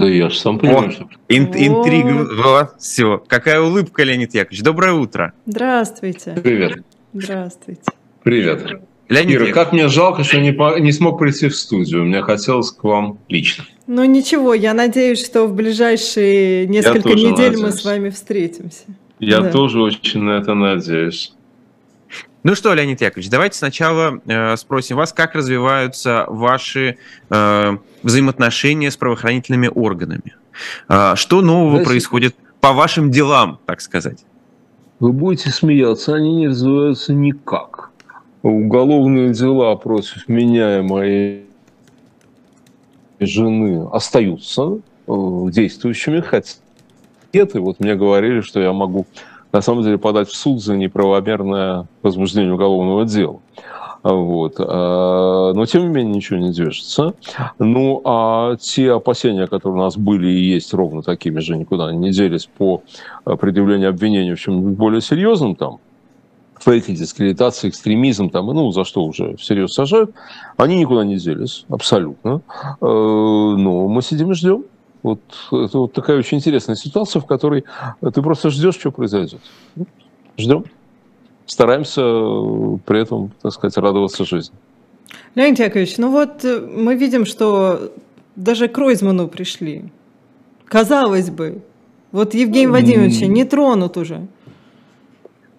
Да я же сам понимаю, О, что... Ин- интрига, вот, все. Какая улыбка, Леонид Яковлевич. Доброе утро. Здравствуйте. Привет. Здравствуйте. Привет. Леонид Ира, как мне жалко, что не, по, не смог прийти в студию. Мне хотелось к вам лично. Ну ничего, я надеюсь, что в ближайшие несколько недель надеюсь. мы с вами встретимся. Я да. тоже очень на это надеюсь. Ну что, Леонид Яковлевич, давайте сначала э, спросим вас, как развиваются ваши э, взаимоотношения с правоохранительными органами. Э, что нового Знаете, происходит по вашим делам, так сказать? Вы будете смеяться, они не развиваются никак. Уголовные дела против меня и моей жены остаются э, действующими, хотя нет, и вот мне говорили, что я могу на самом деле подать в суд за неправомерное возбуждение уголовного дела. Вот. А, но, тем не менее, ничего не движется. Ну, а те опасения, которые у нас были и есть ровно такими же, никуда не делись по предъявлению обвинений в чем-нибудь более серьезном, там, фейки, дискредитация, экстремизм, там, ну, за что уже всерьез сажают, они никуда не делись, абсолютно. Э, но мы сидим и ждем. Вот это вот такая очень интересная ситуация, в которой ты просто ждешь, что произойдет. Ждем. Стараемся при этом, так сказать, радоваться жизни. Леонид Яковлевич, ну вот э, мы видим, что даже к Ройзману пришли. Казалось бы, вот Евгений Владимирович не тронут уже.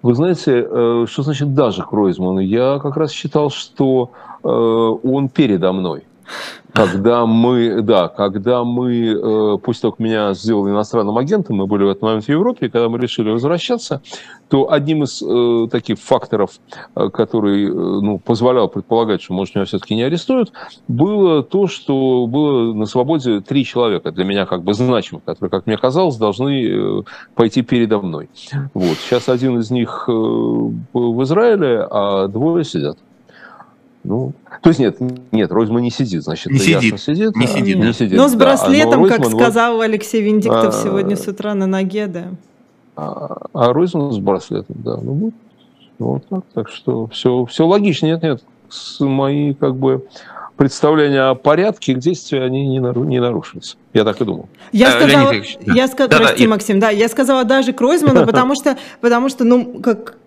Вы знаете, э, что значит даже к Ройзману? Я как раз считал, что э, он передо мной когда мы, да, когда мы, э, того, как меня сделали иностранным агентом, мы были в этот момент в Европе, и когда мы решили возвращаться, то одним из э, таких факторов, э, который э, ну, позволял предполагать, что, может, меня все-таки не арестуют, было то, что было на свободе три человека, для меня как бы значимых, которые, как мне казалось, должны пойти передо мной. Вот. Сейчас один из них в Израиле, а двое сидят. Ну, то есть нет, нет, Ройзман не сидит, значит, не сидит, сидит, не, а, сидит, не сидит. Но с браслетом, да, но как сказал вот, Алексей Венедиктов а, сегодня с утра на ноге, да. А, а Ройзман с браслетом, да, ну вот, вот так, так что все, все логично, нет, нет, мои как бы представления о порядке их действий, они не, нару, не нарушились. Я так и думал. Я а, сказала, я сказала, да, прости, да, Максим, да, я сказала даже к Ройзману, потому что, потому что, ну, как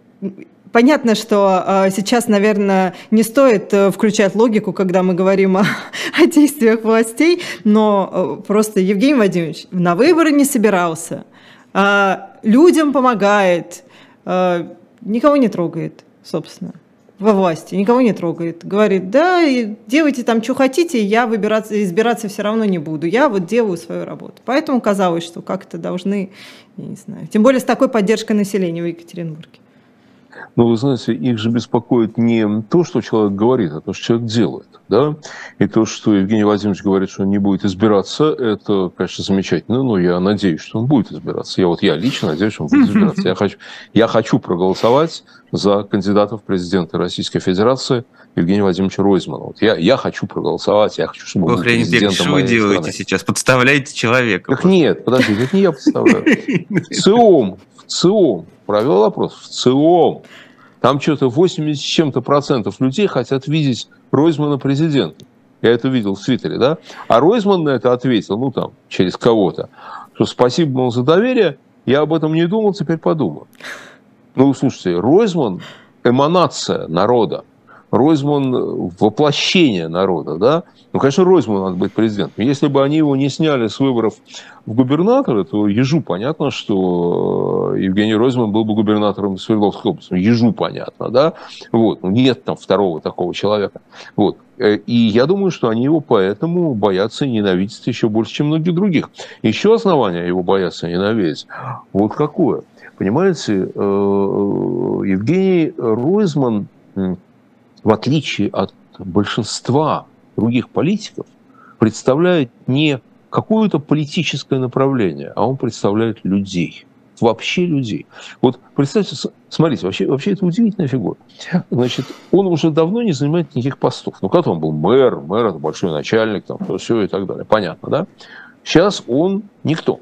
Понятно, что э, сейчас, наверное, не стоит э, включать логику, когда мы говорим о, о действиях властей, но э, просто Евгений Владимирович на выборы не собирался, э, людям помогает, э, никого не трогает, собственно во власти, никого не трогает. Говорит, да, делайте там, что хотите, я выбираться, избираться все равно не буду. Я вот делаю свою работу. Поэтому казалось, что как-то должны, я не знаю, тем более с такой поддержкой населения в Екатеринбурге. Но вы знаете, их же беспокоит не то, что человек говорит, а то, что человек делает. Да? И то, что Евгений Владимирович говорит, что он не будет избираться, это, конечно, замечательно, но я надеюсь, что он будет избираться. Я вот я лично надеюсь, что он будет избираться. Я хочу, я хочу проголосовать за кандидата в президенты Российской Федерации Евгения Владимировича Ройзмана. Вот я, я хочу проголосовать, я хочу, чтобы он был президентом что вы делаете страны. сейчас? Подставляете человека? Так нет, подожди, это не я подставляю. ЦИОМ, ЦИОМ провел опрос, в ЦИОМ там что-то 80 с чем-то процентов людей хотят видеть Ройзмана президентом. Я это видел в Твиттере, да? А Ройзман на это ответил, ну там, через кого-то, что спасибо, мол, за доверие, я об этом не думал, теперь подумаю. Ну, слушайте, Ройзман – эманация народа. Ройзман – воплощение народа, да? Ну, конечно, Ройзман надо быть президентом. Если бы они его не сняли с выборов в губернаторы, то ежу понятно, что Евгений Ройзман был бы губернатором Свердловской области. Ну, ежу понятно, да? Вот. Ну, нет там второго такого человека. Вот. Э, и я думаю, что они его поэтому боятся и ненавидят еще больше, чем многих других. Еще основание его бояться и ненавидеть. Вот какое. Понимаете, э, Евгений Ройзман, в отличие от большинства других политиков представляет не какое-то политическое направление, а он представляет людей. Вообще людей. Вот представьте, смотрите, вообще, вообще это удивительная фигура. Значит, он уже давно не занимает никаких постов. Ну, когда он был мэр, мэр большой начальник, там, то все и так далее. Понятно, да? Сейчас он никто.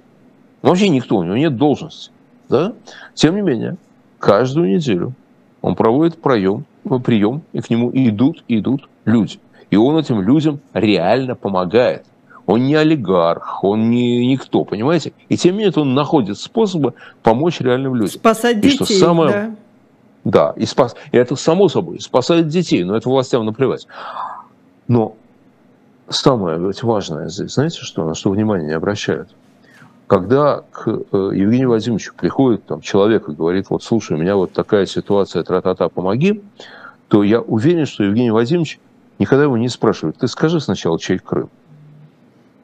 Вообще никто, у него нет должности. Да? Тем не менее, каждую неделю он проводит проем, прием, и к нему идут, идут люди. И он этим людям реально помогает. Он не олигарх, он не никто, понимаете? И тем не менее он находит способы помочь реальным людям. Спасать детей, и что самое... да. Да, и, спас... и это само собой, спасает детей, но это властям наплевать. Но самое ведь важное здесь, знаете что, на что внимание не обращают? Когда к э, Евгению Владимировичу приходит там, человек и говорит, вот слушай, у меня вот такая ситуация, тра-та-та, помоги, то я уверен, что Евгений Владимирович никогда его не спрашивает, ты скажи сначала, чей Крым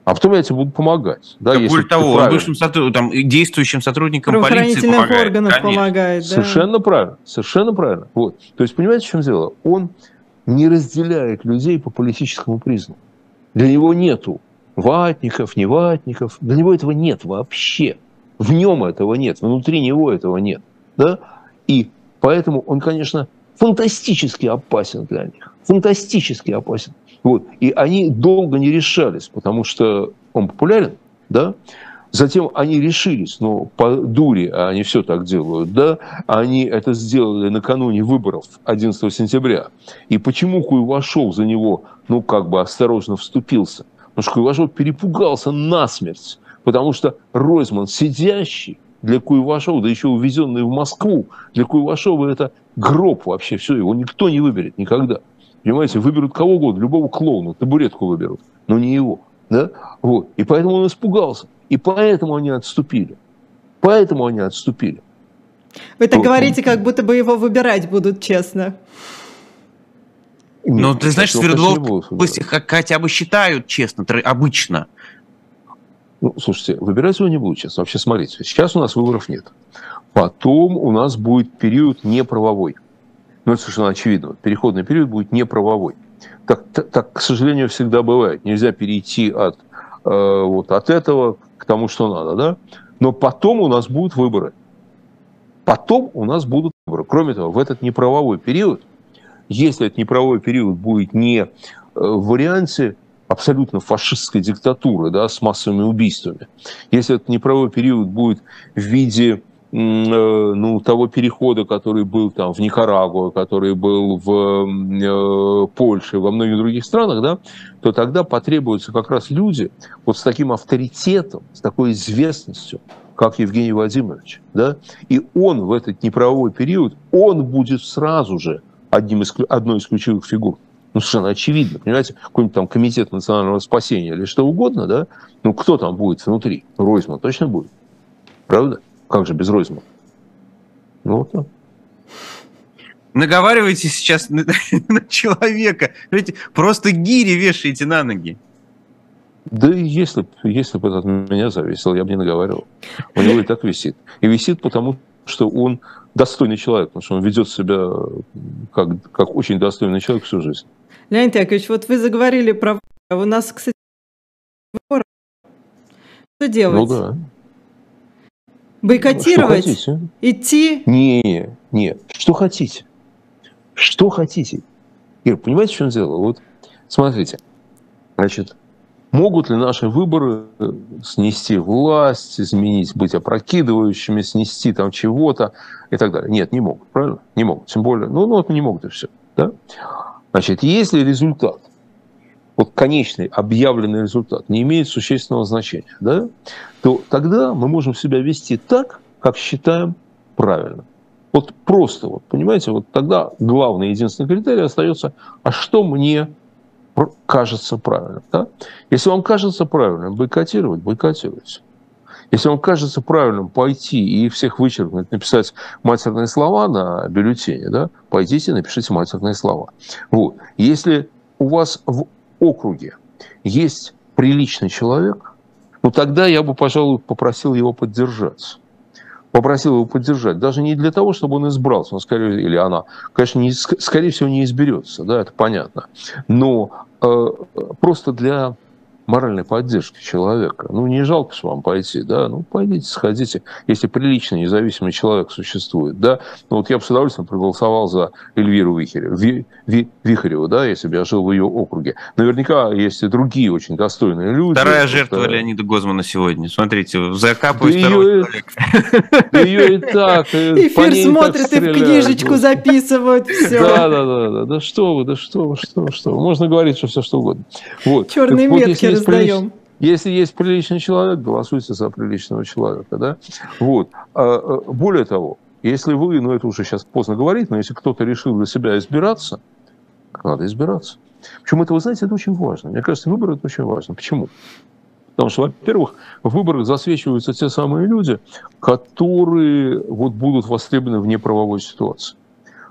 а потом я тебе буду помогать. Да, да более того, он бывшим сотруд... там, действующим сотрудникам полиции помогает. органов конечно. помогает. Да. Совершенно правильно, совершенно правильно. Вот. То есть, понимаете, в чем дело? Он не разделяет людей по политическому признаку. Для него нету ватников, не ватников. Для него этого нет вообще. В нем этого нет, внутри него этого нет. Да? И поэтому он, конечно, фантастически опасен для них. Фантастически опасен. Вот. И они долго не решались, потому что он популярен, да, Затем они решились, но по дуре, а они все так делают, да, они это сделали накануне выборов 11 сентября. И почему Куйвашов за него, ну, как бы осторожно вступился? Потому что Куйвашов перепугался насмерть, потому что Ройзман, сидящий для Куйвашова, да еще увезенный в Москву, для Куйвашова это гроб вообще, все, его никто не выберет никогда. Понимаете, выберут кого угодно, любого клоуна, табуретку выберут, но не его. Да? Вот. И поэтому он испугался. И поэтому они отступили. Поэтому они отступили. Вы так вот. говорите, как будто бы его выбирать будут честно. Ну, ты знаешь, Свердловск хотя бы считают честно, обычно. Ну, слушайте, выбирать его не будут честно. Вообще, смотрите, сейчас у нас выборов нет. Потом у нас будет период неправовой. Ну, это совершенно очевидно. Переходный период будет неправовой. Так, так, к сожалению, всегда бывает. Нельзя перейти от, э, вот, от этого к тому, что надо. Да? Но потом у нас будут выборы. Потом у нас будут выборы. Кроме того, в этот неправовой период, если этот неправовой период будет не э, в варианте абсолютно фашистской диктатуры да, с массовыми убийствами, если этот неправовой период будет в виде ну, того перехода, который был там в Никарагуа, который был в э, Польше, во многих других странах, да, то тогда потребуются как раз люди вот с таким авторитетом, с такой известностью, как Евгений Владимирович. Да? И он в этот неправовой период, он будет сразу же одним из, одной из ключевых фигур. Ну, совершенно очевидно, понимаете, какой-нибудь там комитет национального спасения или что угодно, да, ну, кто там будет внутри? Ройзман точно будет. Правда? Как же без Ройзмана? Ну, вот так. Наговариваете сейчас на, на человека. Видите, просто гири вешаете на ноги. Да если, если бы это от меня зависело, я бы не наговаривал. У него и так висит. И висит потому, что он достойный человек, потому что он ведет себя как, как очень достойный человек всю жизнь. Леонид Яковлевич, вот вы заговорили про... У нас, кстати, что делать? Ну да. Бойкотировать? Что хотите? Идти? Не, не. Что хотите? Что хотите? Ир, понимаете, в чем дело? Вот смотрите. Значит, могут ли наши выборы э, снести власть, изменить, быть опрокидывающими, снести там чего-то и так далее? Нет, не могут, правильно? Не могут. Тем более, ну, ну вот не могут и все. Да? Значит, если результат вот конечный объявленный результат не имеет существенного значения, да, то тогда мы можем себя вести так, как считаем правильно. Вот просто, вот, понимаете, вот тогда главный единственный критерий остается, а что мне кажется правильным. Да? Если вам кажется правильным бойкотировать, бойкотируйте. Если вам кажется правильным пойти и всех вычеркнуть, написать матерные слова на бюллетене, да, пойдите, напишите матерные слова. Вот. Если у вас в округе есть приличный человек, ну тогда я бы, пожалуй, попросил его поддержать. Попросил его поддержать. Даже не для того, чтобы он избрался, он скорее, или она, конечно, не, скорее всего, не изберется, да, это понятно. Но э, просто для моральной поддержки человека. Ну, не жалко же вам пойти, да, ну, пойдите, сходите, если приличный, независимый человек существует, да. Ну, вот я бы с удовольствием проголосовал за Эльвиру Вихареву, Ви, Ви, Вихареву, да, если бы я жил в ее округе. Наверняка есть и другие очень достойные люди. Вторая жертва что... Леонида Гозмана сегодня. Смотрите, закапывает да второй ее, Да ее и так. Эфир смотрят и в книжечку записывают, все. Да, да, да, да, да что вы, да что вы, что, что Можно говорить, что все что угодно. Вот. Черные метки раздаем. Если есть приличный человек, голосуйте за приличного человека. Да? Вот. А, а, более того, если вы, ну это уже сейчас поздно говорить, но если кто-то решил для себя избираться, надо избираться. Почему это, вы знаете, это очень важно. Мне кажется, выбор это очень важно. Почему? Потому что, во-первых, в выборах засвечиваются те самые люди, которые вот будут востребованы в неправовой ситуации.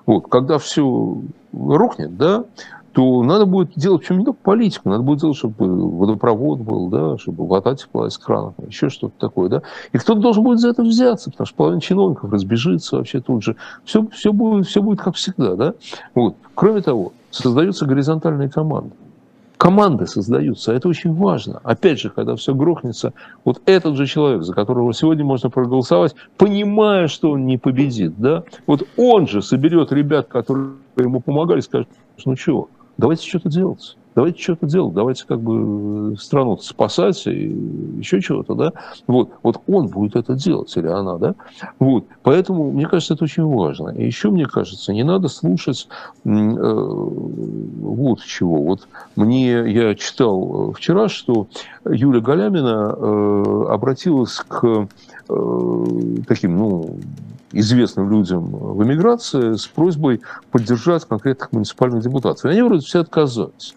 Вот, когда все рухнет, да, то надо будет делать, причем не только политику, надо будет делать, чтобы водопровод был, да, чтобы вода текла из крана, еще что-то такое, да. И кто-то должен будет за это взяться, потому что половина чиновников разбежится вообще тут же. Все, все, будет, все будет как всегда, да. Вот. Кроме того, создаются горизонтальные команды. Команды создаются, это очень важно. Опять же, когда все грохнется, вот этот же человек, за которого сегодня можно проголосовать, понимая, что он не победит, да, вот он же соберет ребят, которые ему помогали, скажет, ну чего, давайте что-то делать. Давайте что-то делать, давайте как бы страну спасать и еще чего-то, да. Вот, вот он будет это делать, или она, да. Вот, поэтому, мне кажется, это очень важно. И еще, мне кажется, не надо слушать э, вот чего. Вот мне, я читал вчера, что Юлия Галямина э, обратилась к э, таким, ну, известным людям в эмиграции с просьбой поддержать конкретных муниципальных депутатов. И они вроде все отказались.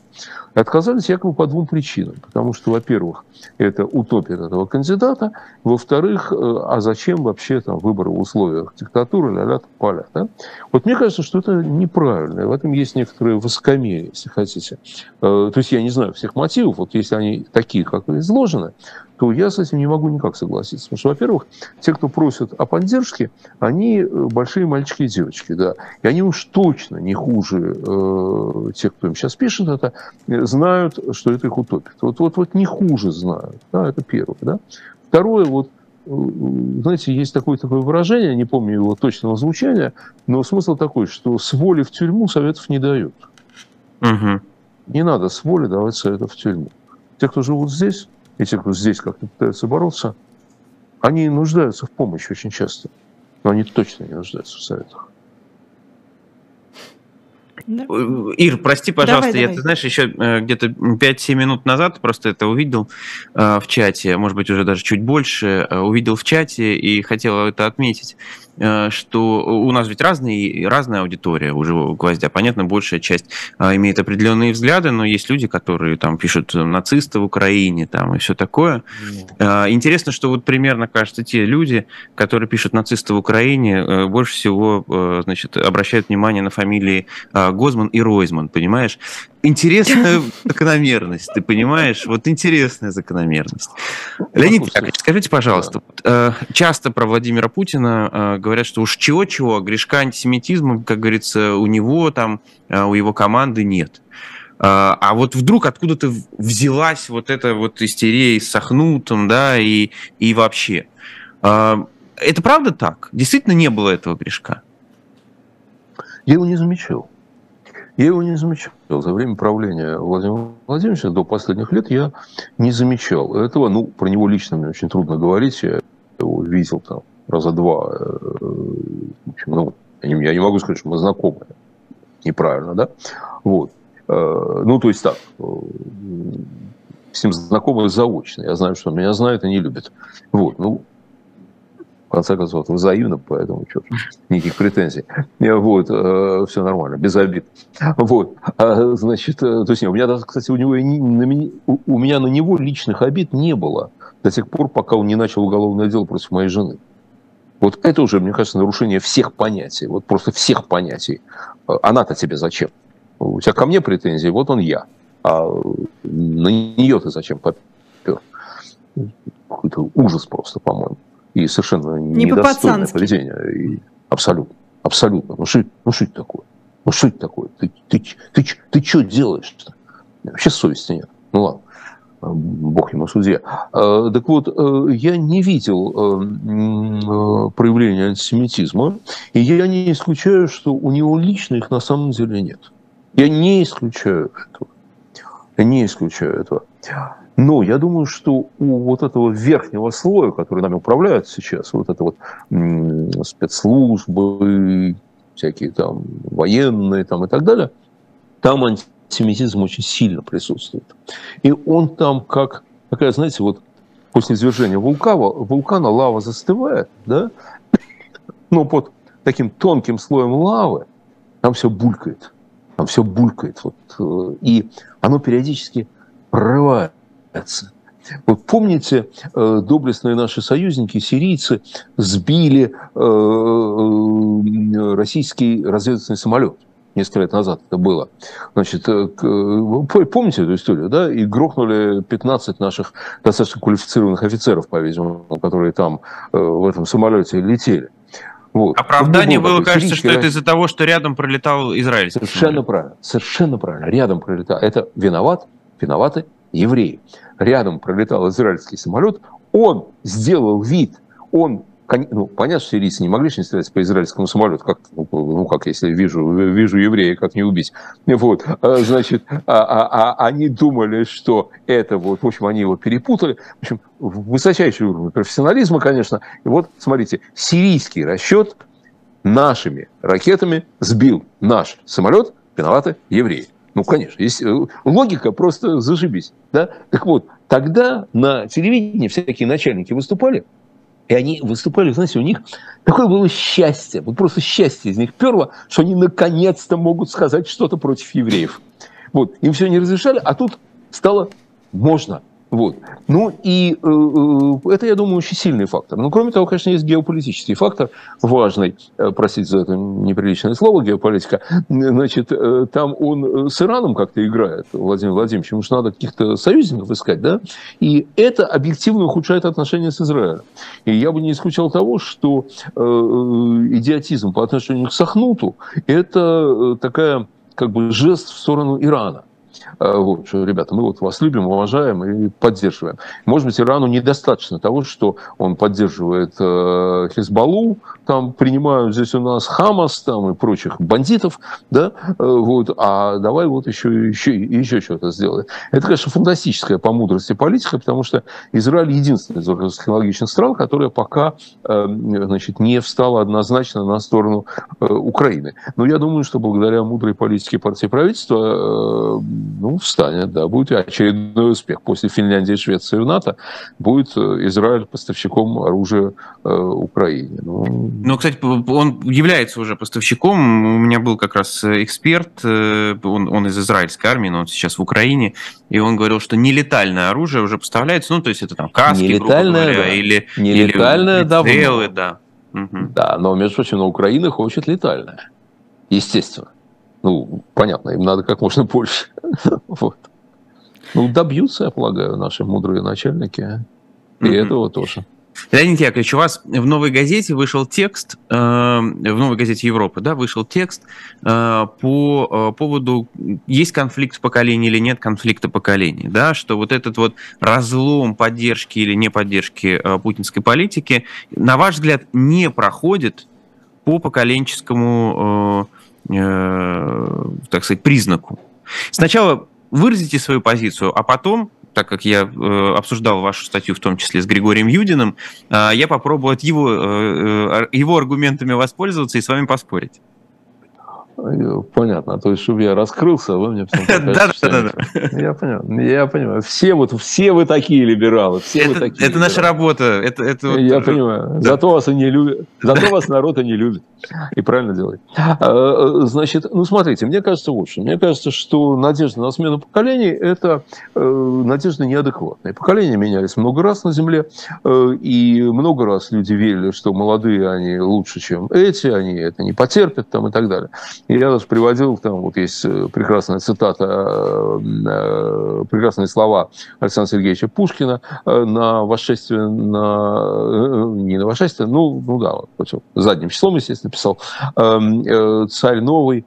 Отказались якобы по двум причинам. Потому что, во-первых, это утопит этого кандидата. Во-вторых, э, а зачем вообще там выборы в условиях диктатуры, ля-ля, поля. Да? Вот мне кажется, что это неправильно. В этом есть некоторые высокомерие, если хотите. Э, то есть я не знаю всех мотивов. Вот если они такие, как изложены, то я с этим не могу никак согласиться. Потому что, во-первых, те, кто просят о поддержке, они э, большие мальчики и девочки, да. И они уж точно не хуже э, тех, кто им сейчас пишет это, знают, что это их утопит. Вот, вот, вот не хуже знают. Да, это первое. Да. Второе, вот э, знаете, есть такое, такое выражение, не помню его точного звучания, но смысл такой, что с воли в тюрьму советов не дают. Угу. Не надо с воли давать советов в тюрьму. Те, кто живут здесь, и те, кто здесь как-то пытаются бороться, они нуждаются в помощи очень часто. Но они точно не нуждаются в советах. Да. Э, Ир, прости, пожалуйста, давай, я, давай. ты знаешь, еще э, где-то 5-7 минут назад просто это увидел э, в чате, может быть, уже даже чуть больше, увидел в чате и хотел это отметить. Э, что у нас ведь разные, разная аудитория у живого гвоздя. Понятно, большая часть а, имеет определенные взгляды, но есть люди, которые там пишут нацисты в Украине там, и все такое. Mm. Интересно, что вот примерно, кажется, те люди, которые пишут нацисты в Украине, э, больше всего значит, обращают внимание на фамилии Гозман и Ройзман, понимаешь? Интересная закономерность, ты понимаешь? Вот интересная закономерность. Леонид Яковлевич, скажите, пожалуйста, э, часто про Владимира Путина э, говорят, что уж чего-чего, грешка антисемитизма, как говорится, у него там, э, у его команды нет. А вот вдруг откуда-то взялась вот эта вот истерия с Сахнутом, да, и, и вообще. Это правда так? Действительно не было этого грешка? Я его не замечал. Я его не замечал. За время правления Владимира Владимировича до последних лет я не замечал этого. Ну, про него лично мне очень трудно говорить. Я его видел там раза два. Э, ну, я не могу сказать, что мы знакомы. Неправильно, да? Вот. Э, ну, то есть так, э, с ним знакомы заочно. Я знаю, что он меня знает и не любит. Вот. Ну, в конце концов, взаимно, поэтому что никаких претензий. Вот, э, все нормально, без обид. Вот, а, значит, э, то есть, у меня кстати, у него, у меня на него личных обид не было до тех пор, пока он не начал уголовное дело против моей жены. Вот это уже, мне кажется, нарушение всех понятий, вот просто всех понятий. Э, она-то тебе зачем? У тебя ко мне претензии, вот он я. А на нее ты зачем попер? Какой-то ужас просто, по-моему и совершенно не недостойное поведение. И абсолютно. Абсолютно. Ну что, ну что это такое? Ну что это такое? Ты, ты, ты, ты, ты что делаешь-то? Вообще совести нет. Ну ладно. Бог ему судья. А, так вот, э, я не видел э, э, проявления антисемитизма, и я не исключаю, что у него лично их на самом деле нет. Я не исключаю этого. Я не исключаю этого. Но я думаю, что у вот этого верхнего слоя, который нами управляют сейчас, вот это вот спецслужбы, всякие там военные там и так далее, там антисемитизм очень сильно присутствует. И он там как такая, знаете, вот после извержения вулкана, вулкана лава застывает, да, но под таким тонким слоем лавы там все булькает, там все булькает, вот, э, и оно периодически прорывается. Вот помните, э, доблестные наши союзники, сирийцы, сбили э, российский разведывательный самолет несколько лет назад это было. Значит, помните эту историю, да? И грохнули 15 наших достаточно квалифицированных офицеров, по-видимому, которые там в этом самолете летели. Вот. Оправдание было, кажется, что это из-за того, что рядом пролетал Израиль. Совершенно правильно, совершенно правильно. Рядом пролетал. Это виноват, виноваты евреи. Рядом пролетал израильский самолет, он сделал вид, он ну, понятно, что сирийцы не могли же не стрелять по израильскому самолету, как, ну, ну, как если вижу, вижу еврея, как не убить. Вот, а, значит, а, а, а они думали, что это вот, в общем, они его перепутали. В общем, высочайший уровень профессионализма, конечно. И вот, смотрите, сирийский расчет нашими ракетами сбил наш самолет, виноваты евреи. Ну, конечно, есть э, логика просто зашибись. Да? Так вот, тогда на телевидении всякие начальники выступали, и они выступали, знаете, у них такое было счастье, вот просто счастье из них перло, что они наконец-то могут сказать что-то против евреев. Вот, им все не разрешали, а тут стало можно. Вот. Ну и э, э, это, я думаю, очень сильный фактор. Но кроме того, конечно, есть геополитический фактор важный. Э, простите за это неприличное слово, геополитика. Значит, э, там он с Ираном как-то играет, Владимир Владимирович. Ему же надо каких-то союзников искать, да? И это объективно ухудшает отношения с Израилем. И я бы не исключал того, что э, идиотизм по отношению к Сахнуту – это такая как бы жест в сторону Ирана. Э, вот, что, ребята, мы вот вас любим, уважаем и поддерживаем. Может быть, Ирану недостаточно того, что он поддерживает э, Хизбаллу, там принимают здесь у нас Хамас там, и прочих бандитов, да, э, вот, а давай вот еще, еще, еще что-то сделаем. Это, конечно, фантастическая по мудрости политика, потому что Израиль единственная из высокотехнологичных стран, которая пока э, значит, не встала однозначно на сторону э, Украины. Но я думаю, что благодаря мудрой политике партии правительства ну, встанет, да, будет очередной успех. После Финляндии и Швеции в НАТО будет Израиль поставщиком оружия Украине. Ну, ну, кстати, он является уже поставщиком. У меня был как раз эксперт, э, он, он из израильской армии, но он сейчас в Украине, и он говорил, что нелетальное оружие уже поставляется, ну, то есть это там каски, нелетальное, грубо говоря, да. или, нелетальное, или прицелы, да. Угу. Да, но, между прочим, на Украина хочет летальное. Естественно. Ну, понятно, им надо как можно больше. вот. Ну, добьются, я полагаю, наши мудрые начальники. И mm-hmm. этого тоже. Леонид Яковлевич, у вас в «Новой газете» вышел текст, э, в «Новой газете Европы», да, вышел текст э, по э, поводу, есть конфликт поколений или нет конфликта поколений, да, что вот этот вот разлом поддержки или не поддержки э, путинской политики, на ваш взгляд, не проходит по поколенческому э, Э, так сказать, признаку. Сначала выразите свою позицию, а потом так как я э, обсуждал вашу статью, в том числе с Григорием Юдиным, э, я попробую от его, э, его аргументами воспользоваться и с вами поспорить. Понятно. То есть, чтобы я раскрылся, вы мне Да, да, да. Я понял. Я понимаю. Все вот, все вы такие либералы. Все это, вы такие это наша работа. Это, это вот... Я понимаю. Да. Зато вас и не любят. Зато вас народ и не любит. И правильно делает. А, э, значит, ну смотрите, мне кажется вот что. Мне кажется, что надежда на смену поколений – это э, надежда неадекватная. Поколения менялись много раз на Земле. Э, и много раз люди верили, что молодые, они лучше, чем эти, они это не потерпят там, и так далее. Я даже приводил, там вот есть э, прекрасная цитата, э, э, прекрасные слова Александра Сергеевича Пушкина на восшествие, на, не на восшествие, ну, ну да, задним числом, естественно, писал, эм, царь новый,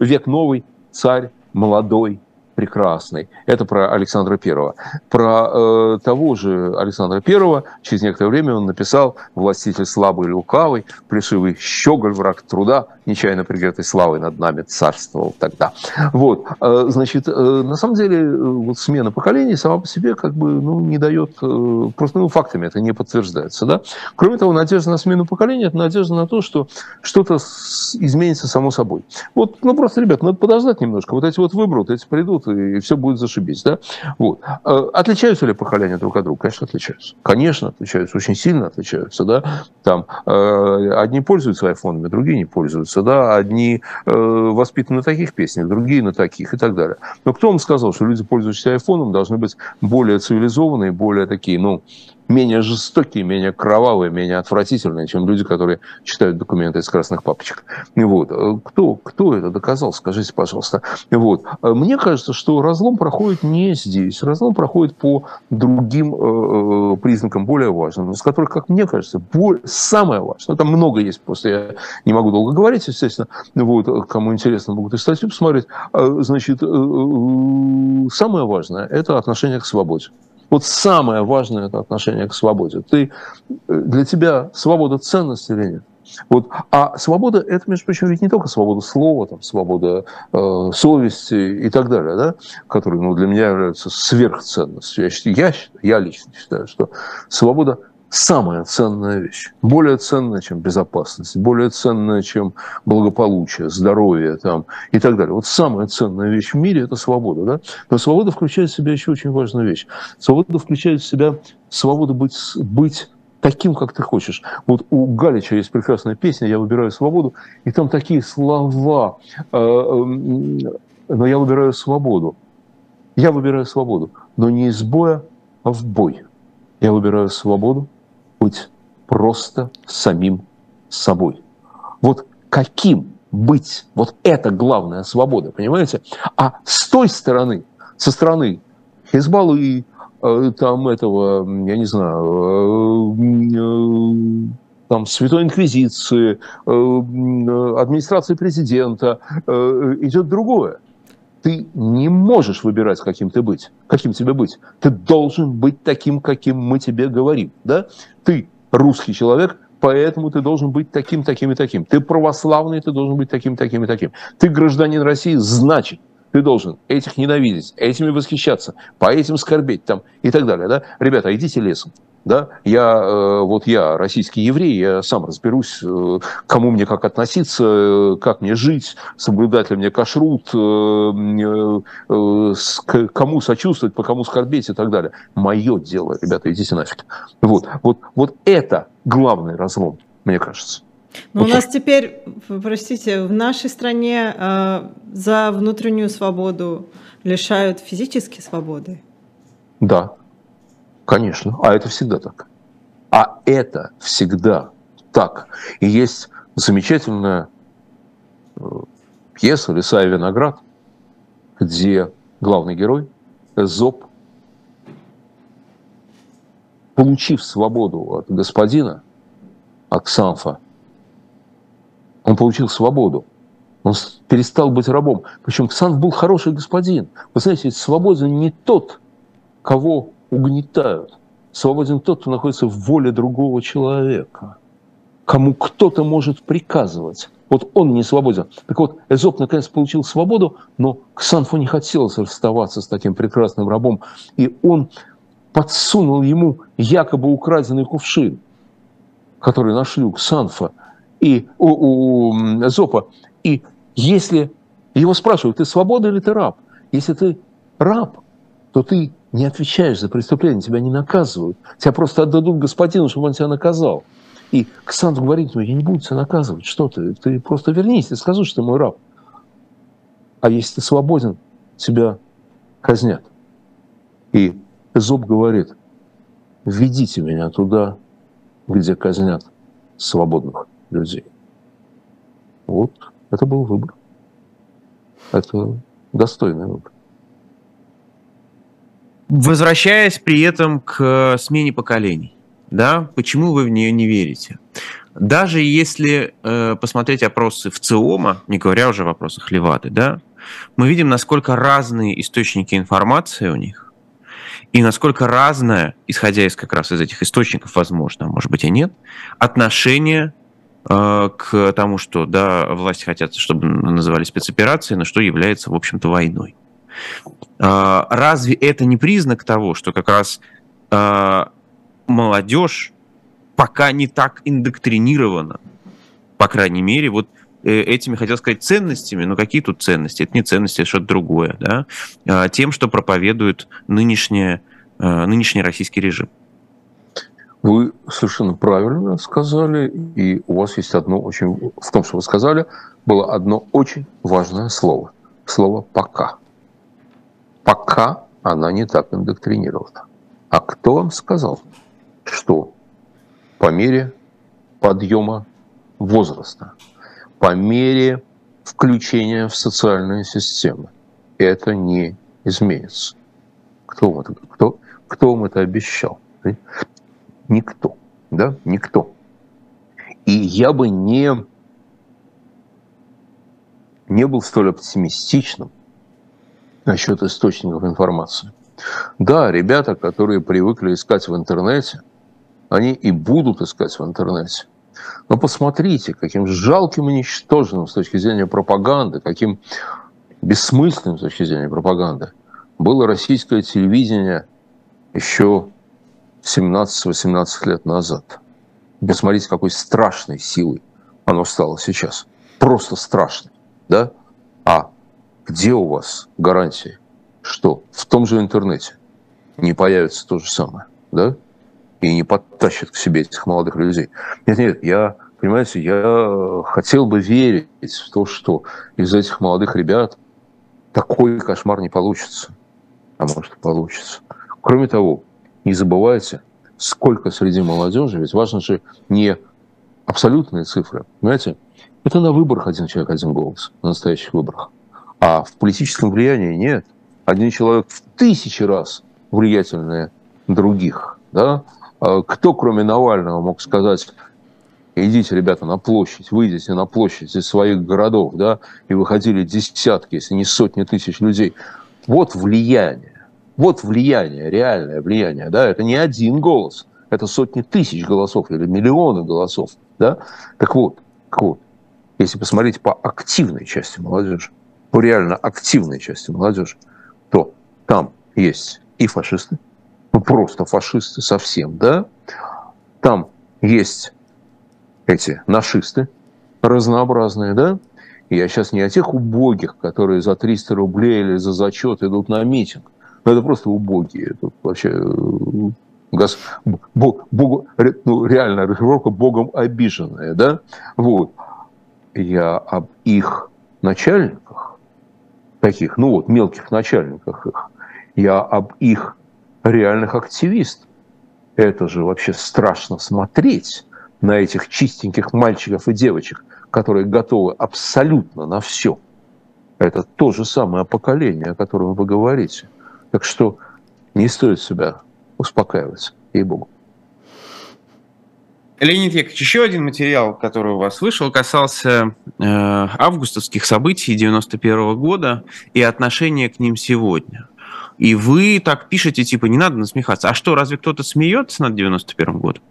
век новый, царь молодой, прекрасный. Это про Александра Первого. Про э, того же Александра Первого через некоторое время он написал «Властитель слабый и лукавый, плешивый щеголь, враг труда, нечаянно пригретой славой над нами царствовал тогда. Вот, э, значит, э, на самом деле, э, вот смена поколений сама по себе как бы, ну, не дает, просто, ну, фактами это не подтверждается, да. Кроме того, надежда на смену поколения – это надежда на то, что что-то изменится само собой. Вот, ну, просто, ребят, надо подождать немножко. Вот эти вот выборы, вот эти придут, и все будет зашибись, да. Вот. Отличаются ли поколения друг от друга? Конечно, отличаются. Конечно, отличаются, очень сильно отличаются, да. Там одни пользуются айфонами, другие не пользуются, да. Одни воспитаны на таких песнях, другие на таких и так далее. Но кто вам сказал, что люди, пользующиеся айфоном, должны быть более цивилизованные, более такие, ну, менее жестокие, менее кровавые, менее отвратительные, чем люди, которые читают документы из красных папочек. Вот. Э, кто, кто это доказал, скажите, пожалуйста. Вот. Э, мне кажется, что разлом проходит не здесь. Разлом проходит по другим э, признакам более важным, из которых, как мне кажется, более, самое важное, там много есть, просто я не могу долго говорить, естественно, вот, кому интересно, могут и статью посмотреть. Значит, самое важное – это отношение к свободе. Вот самое важное это отношение к свободе. Ты, э, для тебя свобода ценность или нет? Вот. А свобода – это, между прочим, ведь не только свобода слова, там, свобода э, совести и так далее, да, которые ну, для меня являются сверхценностью. Я, считаю, я лично считаю, что свобода самая ценная вещь. Более ценная, чем безопасность, более ценная, чем благополучие, здоровье там, и так далее. Вот самая ценная вещь в мире – это свобода. Да? Но свобода включает в себя еще очень важную вещь. Свобода включает в себя свободу быть, быть таким, как ты хочешь. Вот у Галича есть прекрасная песня «Я выбираю свободу», и там такие слова, э, эм, но я выбираю свободу. Я выбираю свободу, но не из боя, а в бой. Я выбираю свободу, быть просто самим собой. Вот каким быть, вот это главная свобода, понимаете? А с той стороны, со стороны Хизбаллы, э, там этого, я не знаю, э, э, там, Святой Инквизиции, администрации президента, идет другое. Ты не можешь выбирать, каким ты быть, каким тебе быть. Ты должен быть таким, каким мы тебе говорим. Да? Ты русский человек, поэтому ты должен быть таким, таким и таким. Ты православный, ты должен быть таким, таким и таким. Ты гражданин России, значит, ты должен этих ненавидеть, этими восхищаться, по этим скорбеть там и так далее. Да? Ребята, идите лесом да, я, э, вот я российский еврей, я сам разберусь, э, кому мне как относиться, э, как мне жить, соблюдать ли мне кашрут, кому сочувствовать, по кому скорбеть и так далее. Мое дело, ребята, идите нафиг. Вот, вот, вот это главный разлом, мне кажется. Но вот. у нас теперь, простите, в нашей стране э, за внутреннюю свободу лишают физической свободы. Да, Конечно, а это всегда так. А это всегда так. И есть замечательная э, пьеса «Лиса и виноград», где главный герой Эзоп, получив свободу от господина, от он получил свободу. Он перестал быть рабом. Причем Ксанф был хороший господин. Вы знаете, свободен не тот, кого угнетают. Свободен тот, кто находится в воле другого человека, кому кто-то может приказывать. Вот он не свободен. Так вот, Эзоп наконец получил свободу, но Ксанфу не хотелось расставаться с таким прекрасным рабом. И он подсунул ему якобы украденный кувшин, который нашли у Ксанфа и у, у Эзопа. И если его спрашивают, ты свободен или ты раб? Если ты раб, то ты не отвечаешь за преступление, тебя не наказывают. Тебя просто отдадут господину, чтобы он тебя наказал. И Ксант говорит, ну я не буду тебя наказывать, что ты, ты просто вернись и скажи, что ты мой раб. А если ты свободен, тебя казнят. И Зуб говорит, ведите меня туда, где казнят свободных людей. Вот это был выбор. Это достойный выбор. Возвращаясь при этом к смене поколений, да, почему вы в нее не верите? Даже если э, посмотреть опросы в ЦИОМа, не говоря уже о вопросах Левады, да, мы видим, насколько разные источники информации у них, и насколько разное, исходя из как раз из этих источников, возможно, а может быть и нет, отношение э, к тому, что да, власти хотят, чтобы называли спецоперацией, но что является, в общем-то, войной. Э, разве это не признак того, что как раз э, молодежь пока не так индоктринирована, по крайней мере, вот этими, хотел сказать, ценностями, но какие тут ценности? Это не ценности, это что-то другое, да? Тем, что проповедует нынешняя, нынешний российский режим. Вы совершенно правильно сказали, и у вас есть одно очень... В том, что вы сказали, было одно очень важное слово. Слово «пока». Пока она не так индоктринирована. А кто вам сказал, что по мере подъема возраста, по мере включения в социальные системы это не изменится? Кто вам это, кто, кто вам это обещал? Никто. Да? Никто. И я бы не, не был столь оптимистичным насчет источников информации. Да, ребята, которые привыкли искать в интернете, они и будут искать в интернете. Но посмотрите, каким жалким и ничтожным с точки зрения пропаганды, каким бессмысленным с точки зрения пропаганды было российское телевидение еще 17-18 лет назад. Посмотрите, какой страшной силой оно стало сейчас. Просто страшной. Да? А где у вас гарантии, что в том же интернете не появится то же самое? Да? И не подтащит к себе этих молодых людей. Нет, нет, я, понимаете, я хотел бы верить в то, что из этих молодых ребят такой кошмар не получится. А может, получится. Кроме того, не забывайте, сколько среди молодежи, ведь важно же не абсолютные цифры, понимаете? Это на выборах один человек, один голос, на настоящих выборах. А в политическом влиянии нет. Один человек в тысячи раз влиятельнее других. Да? А кто, кроме Навального, мог сказать, идите, ребята, на площадь, выйдите на площадь из своих городов, да, и выходили десятки, если не сотни тысяч людей. Вот влияние. Вот влияние, реальное влияние, да, это не один голос, это сотни тысяч голосов или миллионы голосов, да. Так вот, так вот, если посмотреть по активной части молодежи, по реально активной части молодежи, то там есть и фашисты, ну просто фашисты совсем, да, там есть эти нашисты разнообразные, да, я сейчас не о тех убогих, которые за 300 рублей или за зачет идут на митинг, ну, это просто убогие. Это вообще гос, бог, бог, ну, реально расшифровка богом обиженная, да? Вот. Я об их начальниках, таких, ну вот, мелких начальниках их, я об их реальных активистах. Это же вообще страшно смотреть на этих чистеньких мальчиков и девочек, которые готовы абсолютно на все. Это то же самое поколение, о котором вы говорите. Так что не стоит себя успокаивать, ей-богу. Леонид Яковлевич, еще один материал, который у вас вышел, касался э, августовских событий 91 года и отношения к ним сегодня. И вы так пишете, типа, не надо насмехаться. А что, разве кто-то смеется над 91 годом?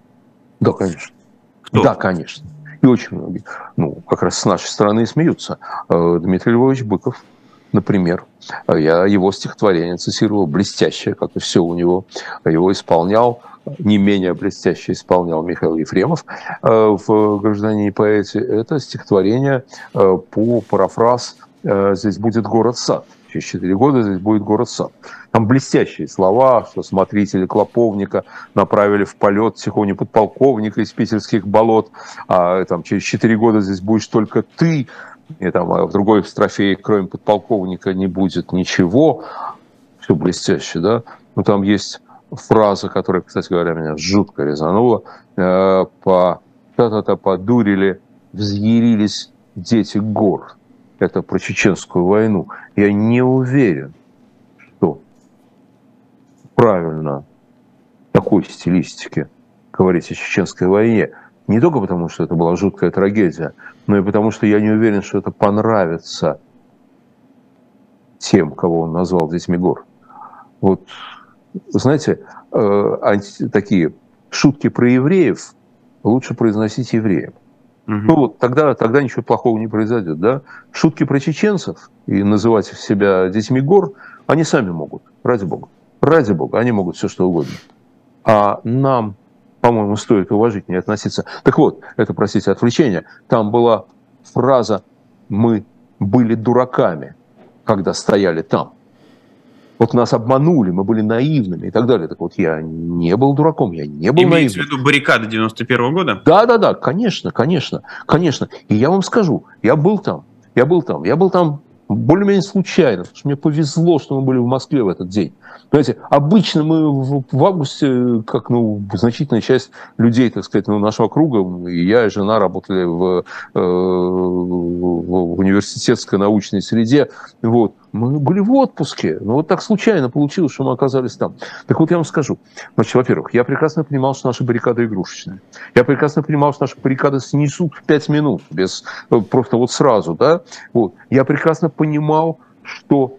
Да, конечно. Кто? Да, конечно. И очень многие. Ну, как раз с нашей стороны смеются. Э, Дмитрий Львович Быков, например. Я его стихотворение цитировал, блестящее, как и все у него. Его исполнял, не менее блестяще исполнял Михаил Ефремов э, в «Гражданине и поэте». Это стихотворение э, по парафраз э, «Здесь будет город-сад». Через четыре года здесь будет город-сад. Там блестящие слова, что смотрители Клоповника направили в полет тихоню подполковника из питерских болот, а там через четыре года здесь будешь только ты, и там а в другой строфее, кроме подполковника, не будет ничего. Все блестяще, да? Но там есть фраза, которая, кстати говоря, меня жутко резанула. Э, по та-та-та подурили, взъярились дети гор. Это про чеченскую войну. Я не уверен, что правильно такой стилистике говорить о чеченской войне. Не только потому, что это была жуткая трагедия, но и потому, что я не уверен, что это понравится тем, кого он назвал детьми гор. Вот, знаете, э, такие шутки про евреев лучше произносить евреям. Угу. Ну вот тогда, тогда ничего плохого не произойдет, да? Шутки про чеченцев и называть себя детьми гор, они сами могут, ради бога. Ради бога, они могут все что угодно. А нам, по-моему, стоит уважительнее относиться. Так вот, это, простите, отвлечение. Там была фраза «мы были дураками», когда стояли там вот нас обманули, мы были наивными и так далее. Так вот, я не был дураком, я не был Имеется наивным. в виду баррикады 91 -го года? Да, да, да, конечно, конечно, конечно. И я вам скажу, я был там, я был там, я был там более-менее случайно, потому что мне повезло, что мы были в Москве в этот день. Понимаете, обычно мы в, в августе, как ну, значительная часть людей, так сказать, ну, нашего круга, и я, и жена работали в, э, в университетской научной среде, вот, мы были в отпуске. Но вот так случайно получилось, что мы оказались там. Так вот я вам скажу. Значит, во-первых, я прекрасно понимал, что наши баррикады игрушечные. Я прекрасно понимал, что наши баррикады снесут в пять минут, без, э, просто вот сразу. Да? Вот. Я прекрасно понимал, что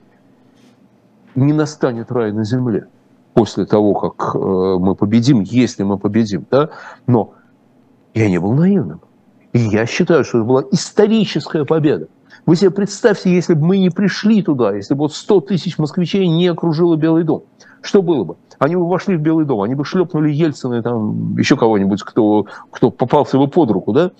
не настанет рай на земле после того, как э, мы победим, если мы победим. Да? Но я не был наивным. И я считаю, что это была историческая победа. Вы себе представьте, если бы мы не пришли туда, если бы вот 100 тысяч москвичей не окружило Белый дом. Что было бы? Они бы вошли в Белый дом, они бы шлепнули Ельцина и там еще кого-нибудь, кто, кто попался бы под руку, да?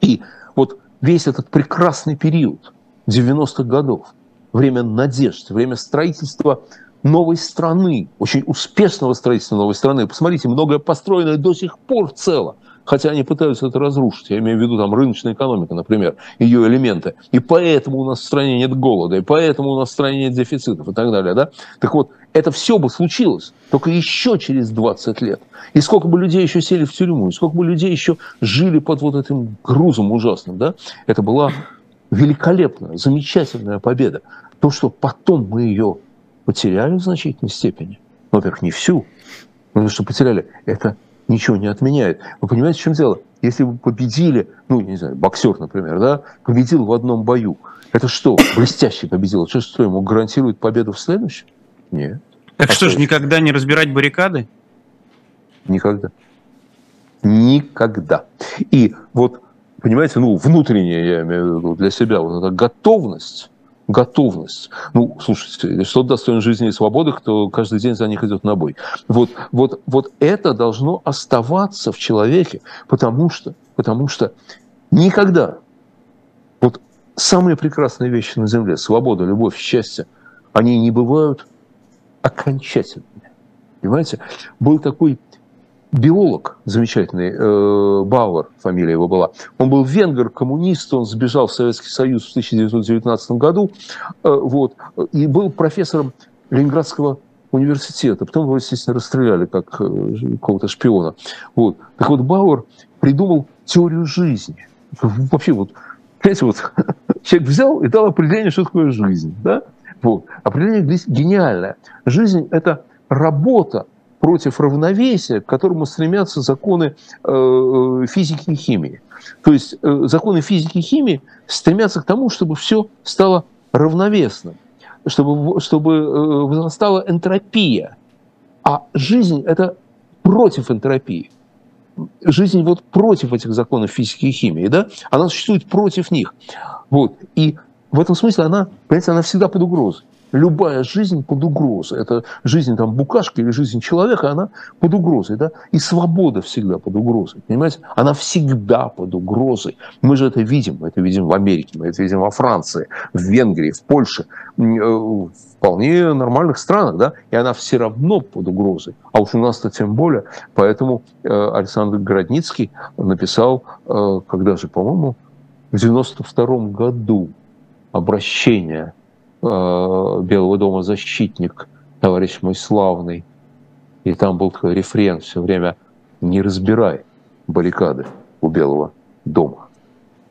И вот весь этот прекрасный период 90-х годов, время надежд, время строительства новой страны, очень успешного строительства новой страны. Посмотрите, многое построено до сих пор цело хотя они пытаются это разрушить. Я имею в виду там рыночная экономика, например, ее элементы. И поэтому у нас в стране нет голода, и поэтому у нас в стране нет дефицитов и так далее. Да? Так вот, это все бы случилось, только еще через 20 лет. И сколько бы людей еще сели в тюрьму, и сколько бы людей еще жили под вот этим грузом ужасным. Да? Это была великолепная, замечательная победа. То, что потом мы ее потеряли в значительной степени, во-первых, не всю, но что потеряли, это ничего не отменяет. Вы понимаете, в чем дело? Если вы победили, ну, не знаю, боксер, например, да, победил в одном бою, это что, блестяще победил? Что, что ему гарантирует победу в следующем? Нет. Так а что ж, никогда не разбирать баррикады? Никогда. Никогда. И вот, понимаете, ну, внутренняя, я имею в виду, для себя вот эта готовность готовность. Ну, слушайте, что достойно жизни и свободы, кто каждый день за них идет на бой. Вот, вот, вот это должно оставаться в человеке, потому что, потому что никогда вот самые прекрасные вещи на земле, свобода, любовь, счастье, они не бывают окончательными. Понимаете? Был такой биолог замечательный, э, Бауэр, фамилия его была. Он был венгер, коммунист, он сбежал в Советский Союз в 1919 году, э, вот, и был профессором Ленинградского университета. Потом его, естественно, расстреляли как э, какого-то шпиона. Вот. Так вот, Бауэр придумал теорию жизни. Вообще, вот, понимаете, вот человек взял и дал определение, что такое жизнь. Да? Вот. Определение гениальное. Жизнь – это работа против равновесия, к которому стремятся законы э, э, физики и химии. То есть э, законы физики и химии стремятся к тому, чтобы все стало равновесным, чтобы, чтобы возрастала энтропия. А жизнь – это против энтропии. Жизнь вот против этих законов физики и химии, да? Она существует против них. Вот. И в этом смысле она, понимаете, она всегда под угрозой любая жизнь под угрозой. Это жизнь там букашки или жизнь человека, она под угрозой. Да? И свобода всегда под угрозой. Понимаете? Она всегда под угрозой. Мы же это видим. Мы это видим в Америке, мы это видим во Франции, в Венгрии, в Польше. Э, в вполне нормальных странах. Да? И она все равно под угрозой. А уж у нас-то тем более. Поэтому э, Александр Городницкий написал, э, когда же, по-моему, в 92 году обращение Белого дома «Защитник», товарищ мой славный. И там был такой рефрен все время «Не разбирай баррикады у Белого дома».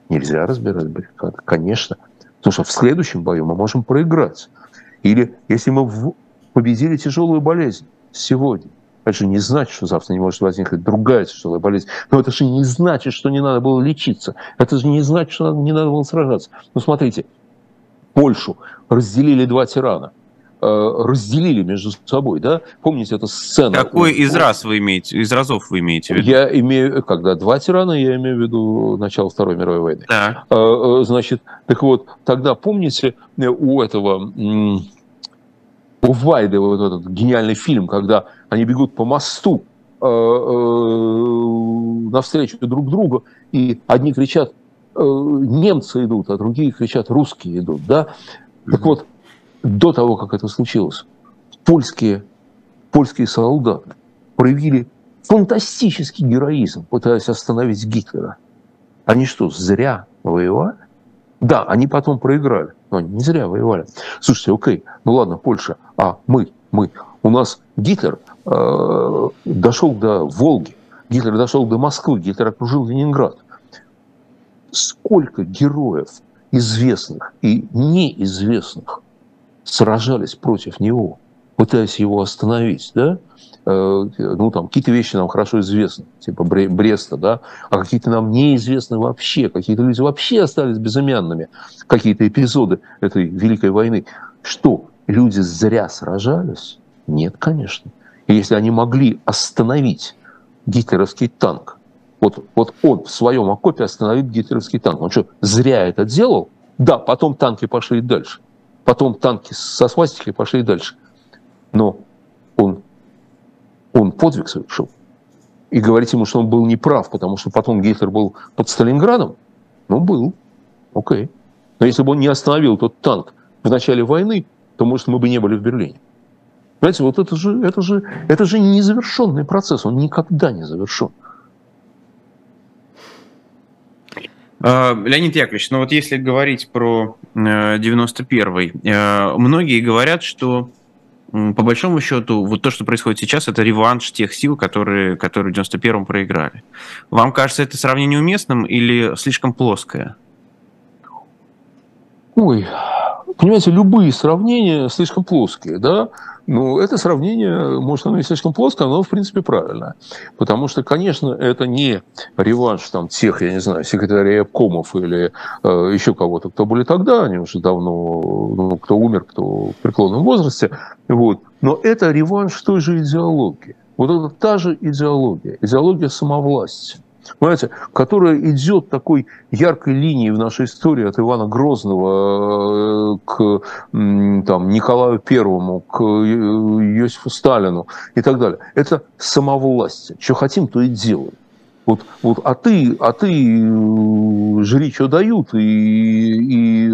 Нельзя разбирать баррикады, конечно. Потому что в следующем бою мы можем проиграть. Или если мы победили тяжелую болезнь сегодня, это же не значит, что завтра не может возникнуть другая тяжелая болезнь. Но это же не значит, что не надо было лечиться. Это же не значит, что не надо было сражаться. Ну, смотрите, Польшу разделили два тирана. разделили между собой, да? Помните эту сцену? Какой из раз вы имеете, из разов вы имеете в виду? Я имею, когда два тирана, я имею в виду начало Второй мировой войны. Да. Значит, так вот, тогда помните у этого у Вайды вот этот гениальный фильм, когда они бегут по мосту э, э, навстречу друг другу, и одни кричат э, немцы идут, а другие кричат русские идут, да? Так вот, до того, как это случилось, польские, польские солдаты проявили фантастический героизм, пытаясь остановить Гитлера. Они что, зря воевали? Да, они потом проиграли, но они не зря воевали. Слушайте, окей, ну ладно, Польша, а мы, мы, у нас Гитлер э, дошел до Волги, Гитлер дошел до Москвы, Гитлер окружил Ленинград. Сколько героев известных и неизвестных сражались против него, пытаясь его остановить, да? Э, ну, там, какие-то вещи нам хорошо известны, типа Бреста, да, а какие-то нам неизвестны вообще, какие-то люди вообще остались безымянными, какие-то эпизоды этой Великой войны. Что, люди зря сражались? Нет, конечно. И если они могли остановить гитлеровский танк, вот, вот он в своем окопе остановит гитлеровский танк. Он что, зря это делал? Да, потом танки пошли дальше. Потом танки со свастикой пошли дальше. Но он он подвиг совершил. И говорить ему, что он был неправ, потому что потом Гитлер был под Сталинградом, ну, был. Окей. Но если бы он не остановил тот танк в начале войны, то, может, мы бы не были в Берлине. Понимаете, вот это же, это же, это же незавершенный процесс, он никогда не завершен. А, Леонид Яковлевич, ну вот если говорить про 91-й, э, э, многие говорят, что по большому счету, вот то, что происходит сейчас, это реванш тех сил, которые, которые в 91-м проиграли. Вам кажется это сравнение уместным или слишком плоское? Ой, понимаете, любые сравнения слишком плоские, да? Ну, это сравнение, может, оно и слишком плоское, но, в принципе, правильно. Потому что, конечно, это не реванш там, тех, я не знаю, секретарей обкомов или э, еще кого-то, кто были тогда, они уже давно, ну, кто умер, кто в преклонном возрасте. Вот. Но это реванш той же идеологии. Вот это та же идеология, идеология самовластия понимаете, которая идет такой яркой линией в нашей истории от Ивана Грозного э, к там, Николаю Первому, к э, Иосифу Сталину и так далее. Это самовластие. Что хотим, то и делаем. Вот, вот, а ты, а ты э, жри, что дают, и, и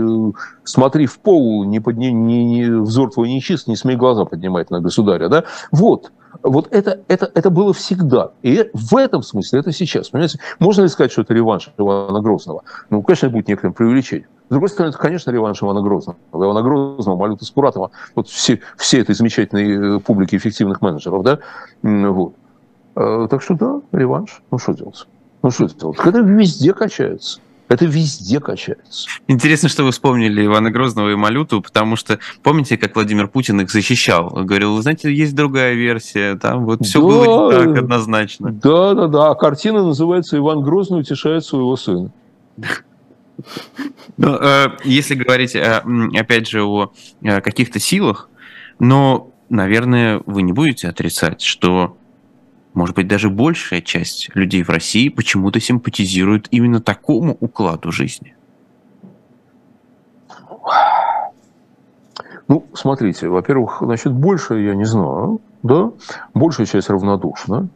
смотри в пол, не подни, не, не, взор твой нечист, не смей глаза поднимать на государя, да? Вот, вот это, это, это было всегда. И в этом смысле это сейчас. Понимаете? Можно ли сказать, что это реванш Ивана Грозного? Ну, конечно, будет некоторым преувеличением. С другой стороны, это, конечно, реванш Ивана Грозного. Ивана Грозного, Малюта Скуратова, вот все, все этой замечательной э, публики эффективных менеджеров, да? Вот. Э, так что да, реванш. Ну, что делать? Ну, что делать? Это везде качается. Это везде качается. Интересно, что вы вспомнили Ивана Грозного и Малюту, потому что помните, как Владимир Путин их защищал? Он говорил, вы знаете, есть другая версия, там вот все да, было не так однозначно. Да, да, да. А картина называется «Иван Грозный утешает своего сына». Ну, э, если говорить, э, опять же, о э, каких-то силах, но, наверное, вы не будете отрицать, что может быть, даже большая часть людей в России почему-то симпатизирует именно такому укладу жизни? Ну, смотрите, во-первых, значит, больше я не знаю, да, большая часть равнодушна,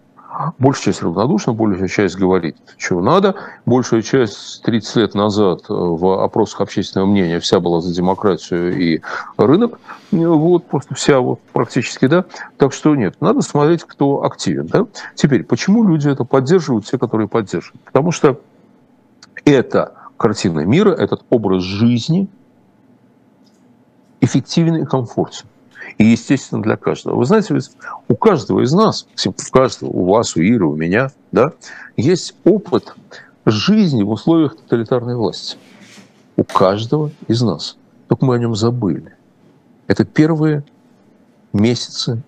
Большая часть равнодушна, большая часть говорит, чего надо. Большая часть 30 лет назад в опросах общественного мнения вся была за демократию и рынок. Вот, просто вся вот практически, да. Так что нет, надо смотреть, кто активен, да. Теперь, почему люди это поддерживают, те, которые поддерживают? Потому что это картина мира, этот образ жизни эффективен и комфортен и естественно для каждого. Вы знаете, у каждого из нас, у каждого, у вас, у Иры, у меня, да, есть опыт жизни в условиях тоталитарной власти. У каждого из нас. Только мы о нем забыли. Это первые месяцы,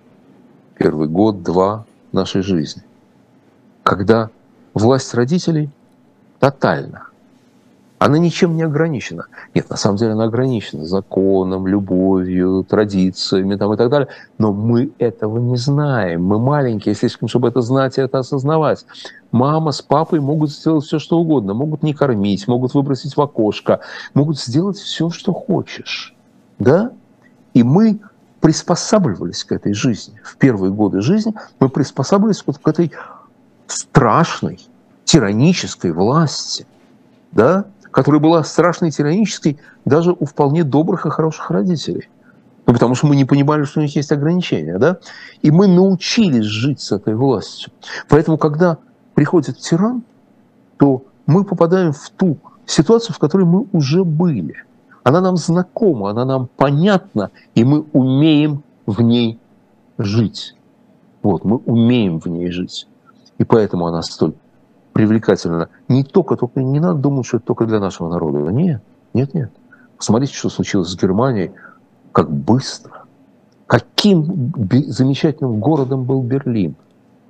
первый год, два нашей жизни, когда власть родителей тотальна, Она ничем не ограничена. Нет, на самом деле она ограничена законом, любовью, традициями там, и так далее. Но мы этого не знаем. Мы маленькие слишком, чтобы это знать и это осознавать. Мама с папой могут сделать все, что угодно. Могут не кормить, могут выбросить в окошко, могут сделать все, что хочешь. Да? И мы приспосабливались к этой жизни. В первые годы жизни мы приспосабливались вот к этой страшной, тиранической власти, да, которая была страшной тиранической даже у вполне добрых и хороших родителей. Ну, потому что мы не понимали, что у них есть ограничения, да? И мы научились жить с этой властью. Поэтому, когда приходит тиран, то мы попадаем в ту ситуацию, в которой мы уже были. Она нам знакома, она нам понятна, и мы умеем в ней жить. Вот, мы умеем в ней жить. И поэтому она столь привлекательно. Не только, только не надо думать, что это только для нашего народа. Нет, нет, нет. Посмотрите, что случилось с Германией, как быстро. Каким замечательным городом был Берлин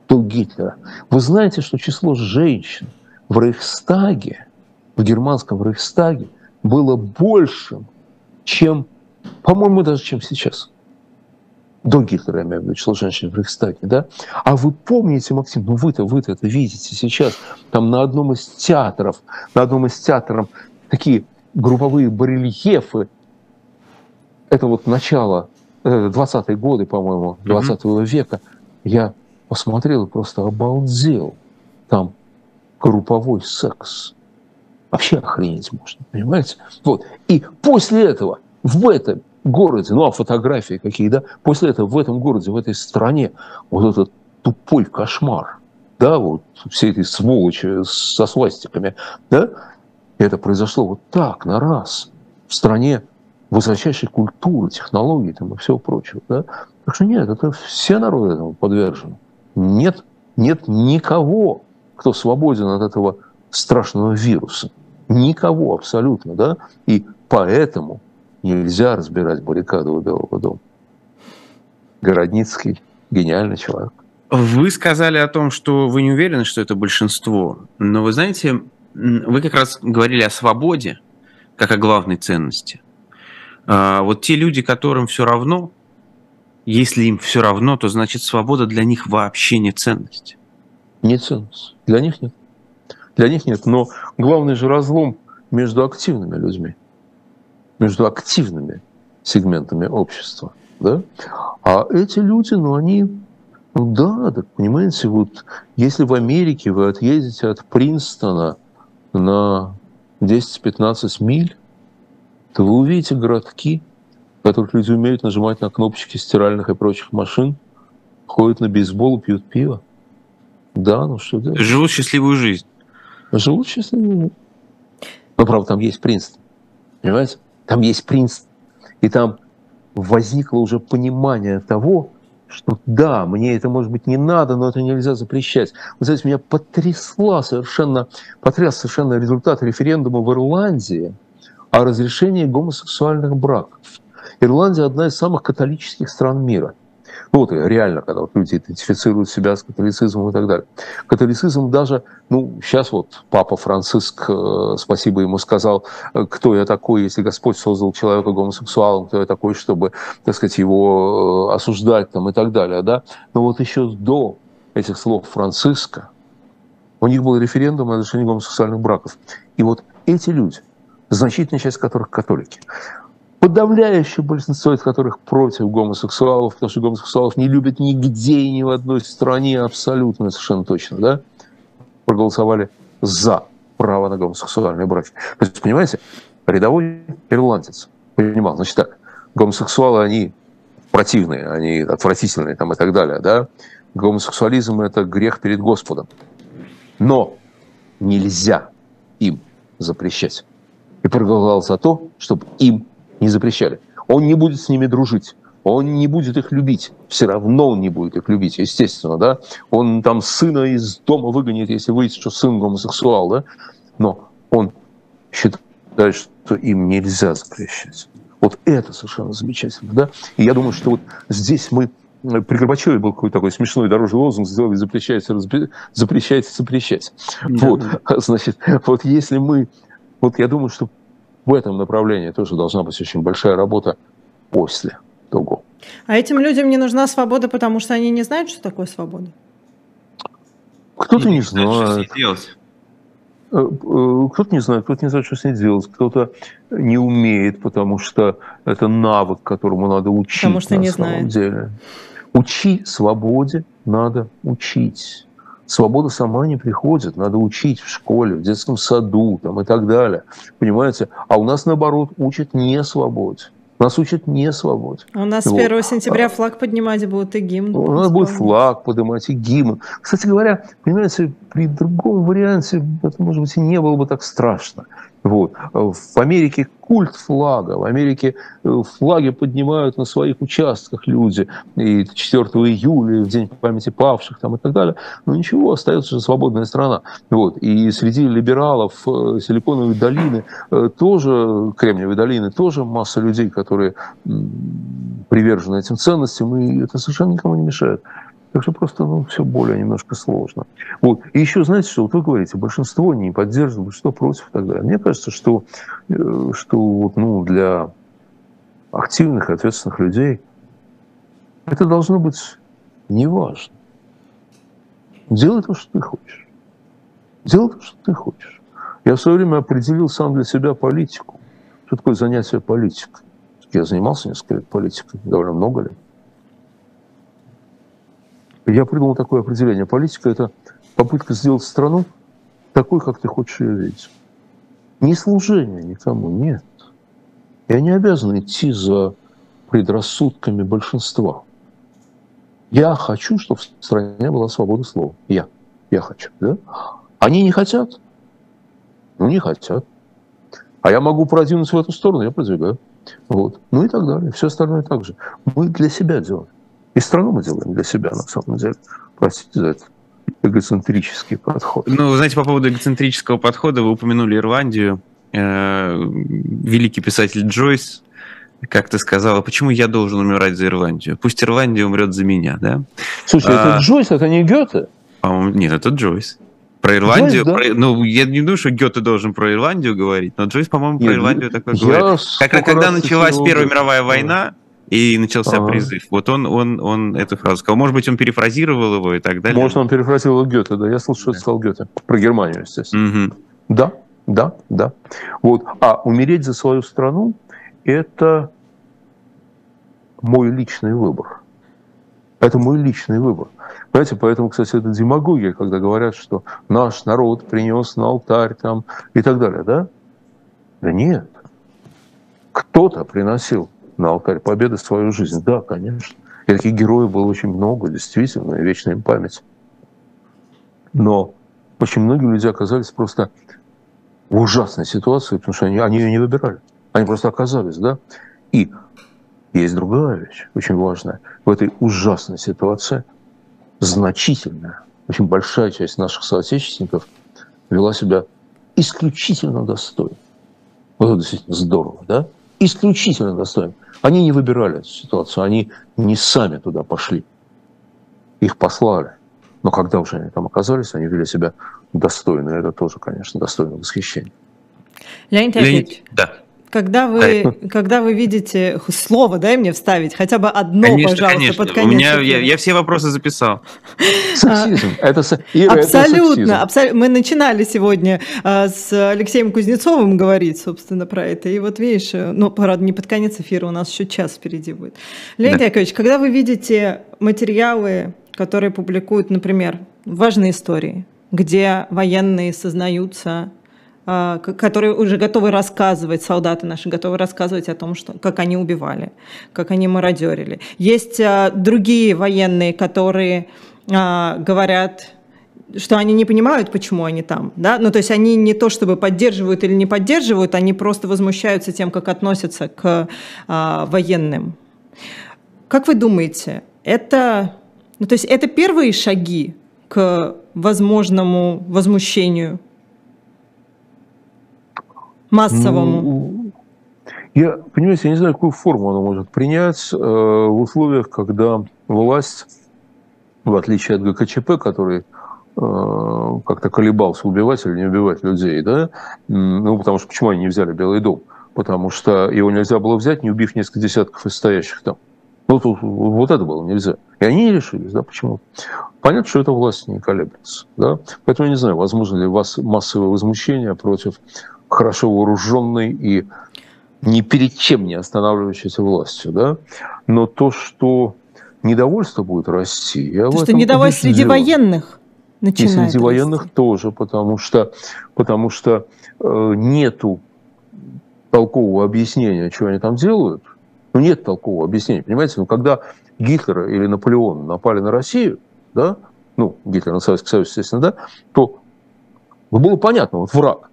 до Гитлера. Вы знаете, что число женщин в Рейхстаге, в германском Рейхстаге, было большим, чем, по-моему, даже чем сейчас до Гитлера, я имею в виду, число женщин в Рейхстаге, да? А вы помните, Максим, ну вы-то, вы-то это видите сейчас, там на одном из театров, на одном из театров такие групповые барельефы, это вот начало, 20-е годы, по-моему, 20 mm-hmm. века, я посмотрел и просто обалдел. Там групповой секс. Вообще охренеть можно, понимаете? Вот. И после этого в этом городе, ну а фотографии какие, да, после этого в этом городе, в этой стране вот этот тупой кошмар, да, вот все эти сволочи со свастиками, да, это произошло вот так, на раз, в стране высочайшей культуры, технологий там и всего прочего, да. Так что нет, это все народы этому подвержены. Нет, нет никого, кто свободен от этого страшного вируса. Никого абсолютно, да. И поэтому нельзя разбирать баррикады у Белого дома. Городницкий – гениальный человек. Вы сказали о том, что вы не уверены, что это большинство. Но вы знаете, вы как раз говорили о свободе, как о главной ценности. А вот те люди, которым все равно, если им все равно, то значит свобода для них вообще не ценность. Не ценность. Для них нет. Для них нет. Но главный же разлом между активными людьми между активными сегментами общества. Да? А эти люди, ну, они, ну да, так понимаете, вот если в Америке вы отъедете от Принстона на 10-15 миль, то вы увидите городки, в которых люди умеют нажимать на кнопочки стиральных и прочих машин, ходят на бейсбол и пьют пиво. Да, ну что делать? Живут счастливую жизнь. Живут счастливую жизнь. Но, правда, там есть Принстон. Понимаете? Там есть принц, и там возникло уже понимание того, что да, мне это, может быть, не надо, но это нельзя запрещать. Вы знаете, меня потрясла совершенно, потряс совершенно результат референдума в Ирландии о разрешении гомосексуальных браков. Ирландия одна из самых католических стран мира – ну, вот реально, когда вот люди идентифицируют себя с католицизмом и так далее. Католицизм даже, ну, сейчас вот папа Франциск, э, спасибо ему сказал, э, кто я такой, если Господь создал человека гомосексуалом, кто я такой, чтобы, так сказать, его э, осуждать там и так далее, да. Но вот еще до этих слов Франциска у них был референдум о разрешении гомосексуальных браков. И вот эти люди, значительная часть которых католики, подавляющее большинство из которых против гомосексуалов, потому что гомосексуалов не любят нигде и ни в одной стране абсолютно, совершенно точно, да, проголосовали за право на гомосексуальные браки. То есть, понимаете, рядовой ирландец понимал, значит так, гомосексуалы, они противные, они отвратительные там и так далее, да, гомосексуализм – это грех перед Господом. Но нельзя им запрещать. И проголосовал за то, чтобы им не запрещали. Он не будет с ними дружить, он не будет их любить. Все равно он не будет их любить, естественно, да. Он там сына из дома выгонит, если выйдет, что сын гомосексуал, да. Но он считает, что им нельзя запрещать. Вот это совершенно замечательно, да. И я думаю, что вот здесь мы при Горбачеве был какой-то такой смешной дорожный лозунг, сделали запрещайте, запрещайте, запрещать. Вот, значит, вот если мы вот я думаю, что в этом направлении тоже должна быть очень большая работа после того. А этим людям не нужна свобода, потому что они не знают, что такое свобода? Кто-то не, не знает. Что Э, э, кто-то не знает, кто-то не знает, что с ней делать, кто-то не умеет, потому что это навык, которому надо учить. Потому что на не самом знает. деле. Учи свободе, надо учить. Свобода сама не приходит, надо учить в школе, в детском саду там, и так далее. Понимаете? А у нас, наоборот, учат не свободе. Нас учат не свободе. У нас вот. 1 сентября флаг поднимать будут и гимн. У нас будет флаг поднимать и гимн. Кстати говоря, понимаете, при другом варианте это, может быть, и не было бы так страшно. Вот. В Америке культ флага. В Америке э, флаги поднимают на своих участках люди. И 4 июля, в день памяти павших там, и так далее. Но ничего, остается же свободная страна. Вот. И среди либералов э, Силиконовой долины э, тоже, Кремниевой долины, тоже масса людей, которые привержены этим ценностям, и это совершенно никому не мешает. Так что просто ну, все более немножко сложно. Вот. И еще, знаете, что вот вы говорите, большинство не поддерживает, что против и так далее. Мне кажется, что, э, что вот, ну, для активных, ответственных людей это должно быть неважно. Делай то, что ты хочешь. Делай то, что ты хочешь. Я в свое время определил сам для себя политику. Что такое занятие политикой? Я занимался несколько лет политикой, довольно много лет. Я придумал такое определение. Политика – это попытка сделать страну такой, как ты хочешь ее видеть. Не служение никому, нет. Я не обязан идти за предрассудками большинства. Я хочу, чтобы в стране была свобода слова. Я. Я хочу. Да? Они не хотят? Ну, не хотят. А я могу продвинуться в эту сторону, я продвигаю. Вот. Ну и так далее. Все остальное так же. Мы для себя делаем. И страну мы делаем для себя, на самом деле. Простите за это эгоцентрический подход. Ну, вы знаете, по поводу эгоцентрического подхода вы упомянули Ирландию. Э, великий писатель Джойс как-то сказала, почему я должен умирать за Ирландию? Пусть Ирландия умрет за меня, да? Слушай, а, это Джойс, это не Гёте? По-моему, нет, это Джойс. Про Ирландию, Джойс, да? про, ну, я не думаю, что Гёте должен про Ирландию говорить, но Джойс, по-моему, про Ирландию такое говорит. Как, когда началась Первая мировая война, и начался ага. призыв. Вот он, он, он эту фразу сказал. Может быть, он перефразировал его и так далее. Может, он перефразировал Гёте, да. Я слышал, что да. это сказал Гёте. Про Германию, естественно. Угу. Да, да, да. Вот. А умереть за свою страну – это мой личный выбор. Это мой личный выбор. Понимаете, поэтому, кстати, это демагогия, когда говорят, что наш народ принес на алтарь там и так далее, да? Да нет. Кто-то приносил на алтарь победы свою жизнь. Да, конечно. И таких героев было очень много, действительно, и вечная им память. Но очень многие люди оказались просто в ужасной ситуации, потому что они, они ее не выбирали. Они просто оказались, да? И есть другая вещь, очень важная. В этой ужасной ситуации значительная, очень большая часть наших соотечественников вела себя исключительно достойно. Вот это действительно здорово, да? Исключительно достойно. Они не выбирали эту ситуацию, они не сами туда пошли. Их послали. Но когда уже они там оказались, они вели себя достойно. Это тоже, конечно, достойно восхищения. Леонид Яковлевич, да. Когда вы, когда вы видите слово, дай мне вставить, хотя бы одно, конечно, пожалуйста, конечно. под конец. У меня, я, я все вопросы записал. Сексизм. Это, Ира, абсолютно, абсолютно. Мы начинали сегодня а, с Алексеем Кузнецовым говорить, собственно, про это. И вот видишь, э, ну, правда, не под конец эфира, у нас еще час впереди будет. Леонид да. Яковлевич, когда вы видите материалы, которые публикуют, например, важные истории, где военные сознаются а, которые уже готовы рассказывать, солдаты наши готовы рассказывать о том, что, как они убивали, как они мародерили. Есть а, другие военные, которые а, говорят, что они не понимают, почему они там. Да? Ну, то есть они не то чтобы поддерживают или не поддерживают, они просто возмущаются тем, как относятся к а, военным. Как вы думаете, это, ну, то есть это первые шаги к возможному возмущению массовому? Ну, я, понимаете, я не знаю, какую форму она может принять э, в условиях, когда власть, в отличие от ГКЧП, который как-то колебался, убивать или не убивать людей, да, ну, потому что почему они не взяли Белый дом? Потому что его нельзя было взять, не убив несколько десятков из стоящих там. Ну, тут, вот это было нельзя. И они решились, да, почему? Понятно, что эта власть не колеблется, да. Поэтому я не знаю, возможно ли у вас массовое возмущение против хорошо вооруженной и ни перед чем не останавливающейся властью, да. Но то, что недовольство будет расти, я то, что недовольство среди военных начинает И среди расти. военных тоже, потому что, потому что э, нету толкового объяснения, что они там делают, ну, нет толкового объяснения, понимаете? Ну, когда Гитлер или Наполеон напали на Россию, да, ну, Гитлер на Советский Союз, естественно, да, то было понятно, вот враг.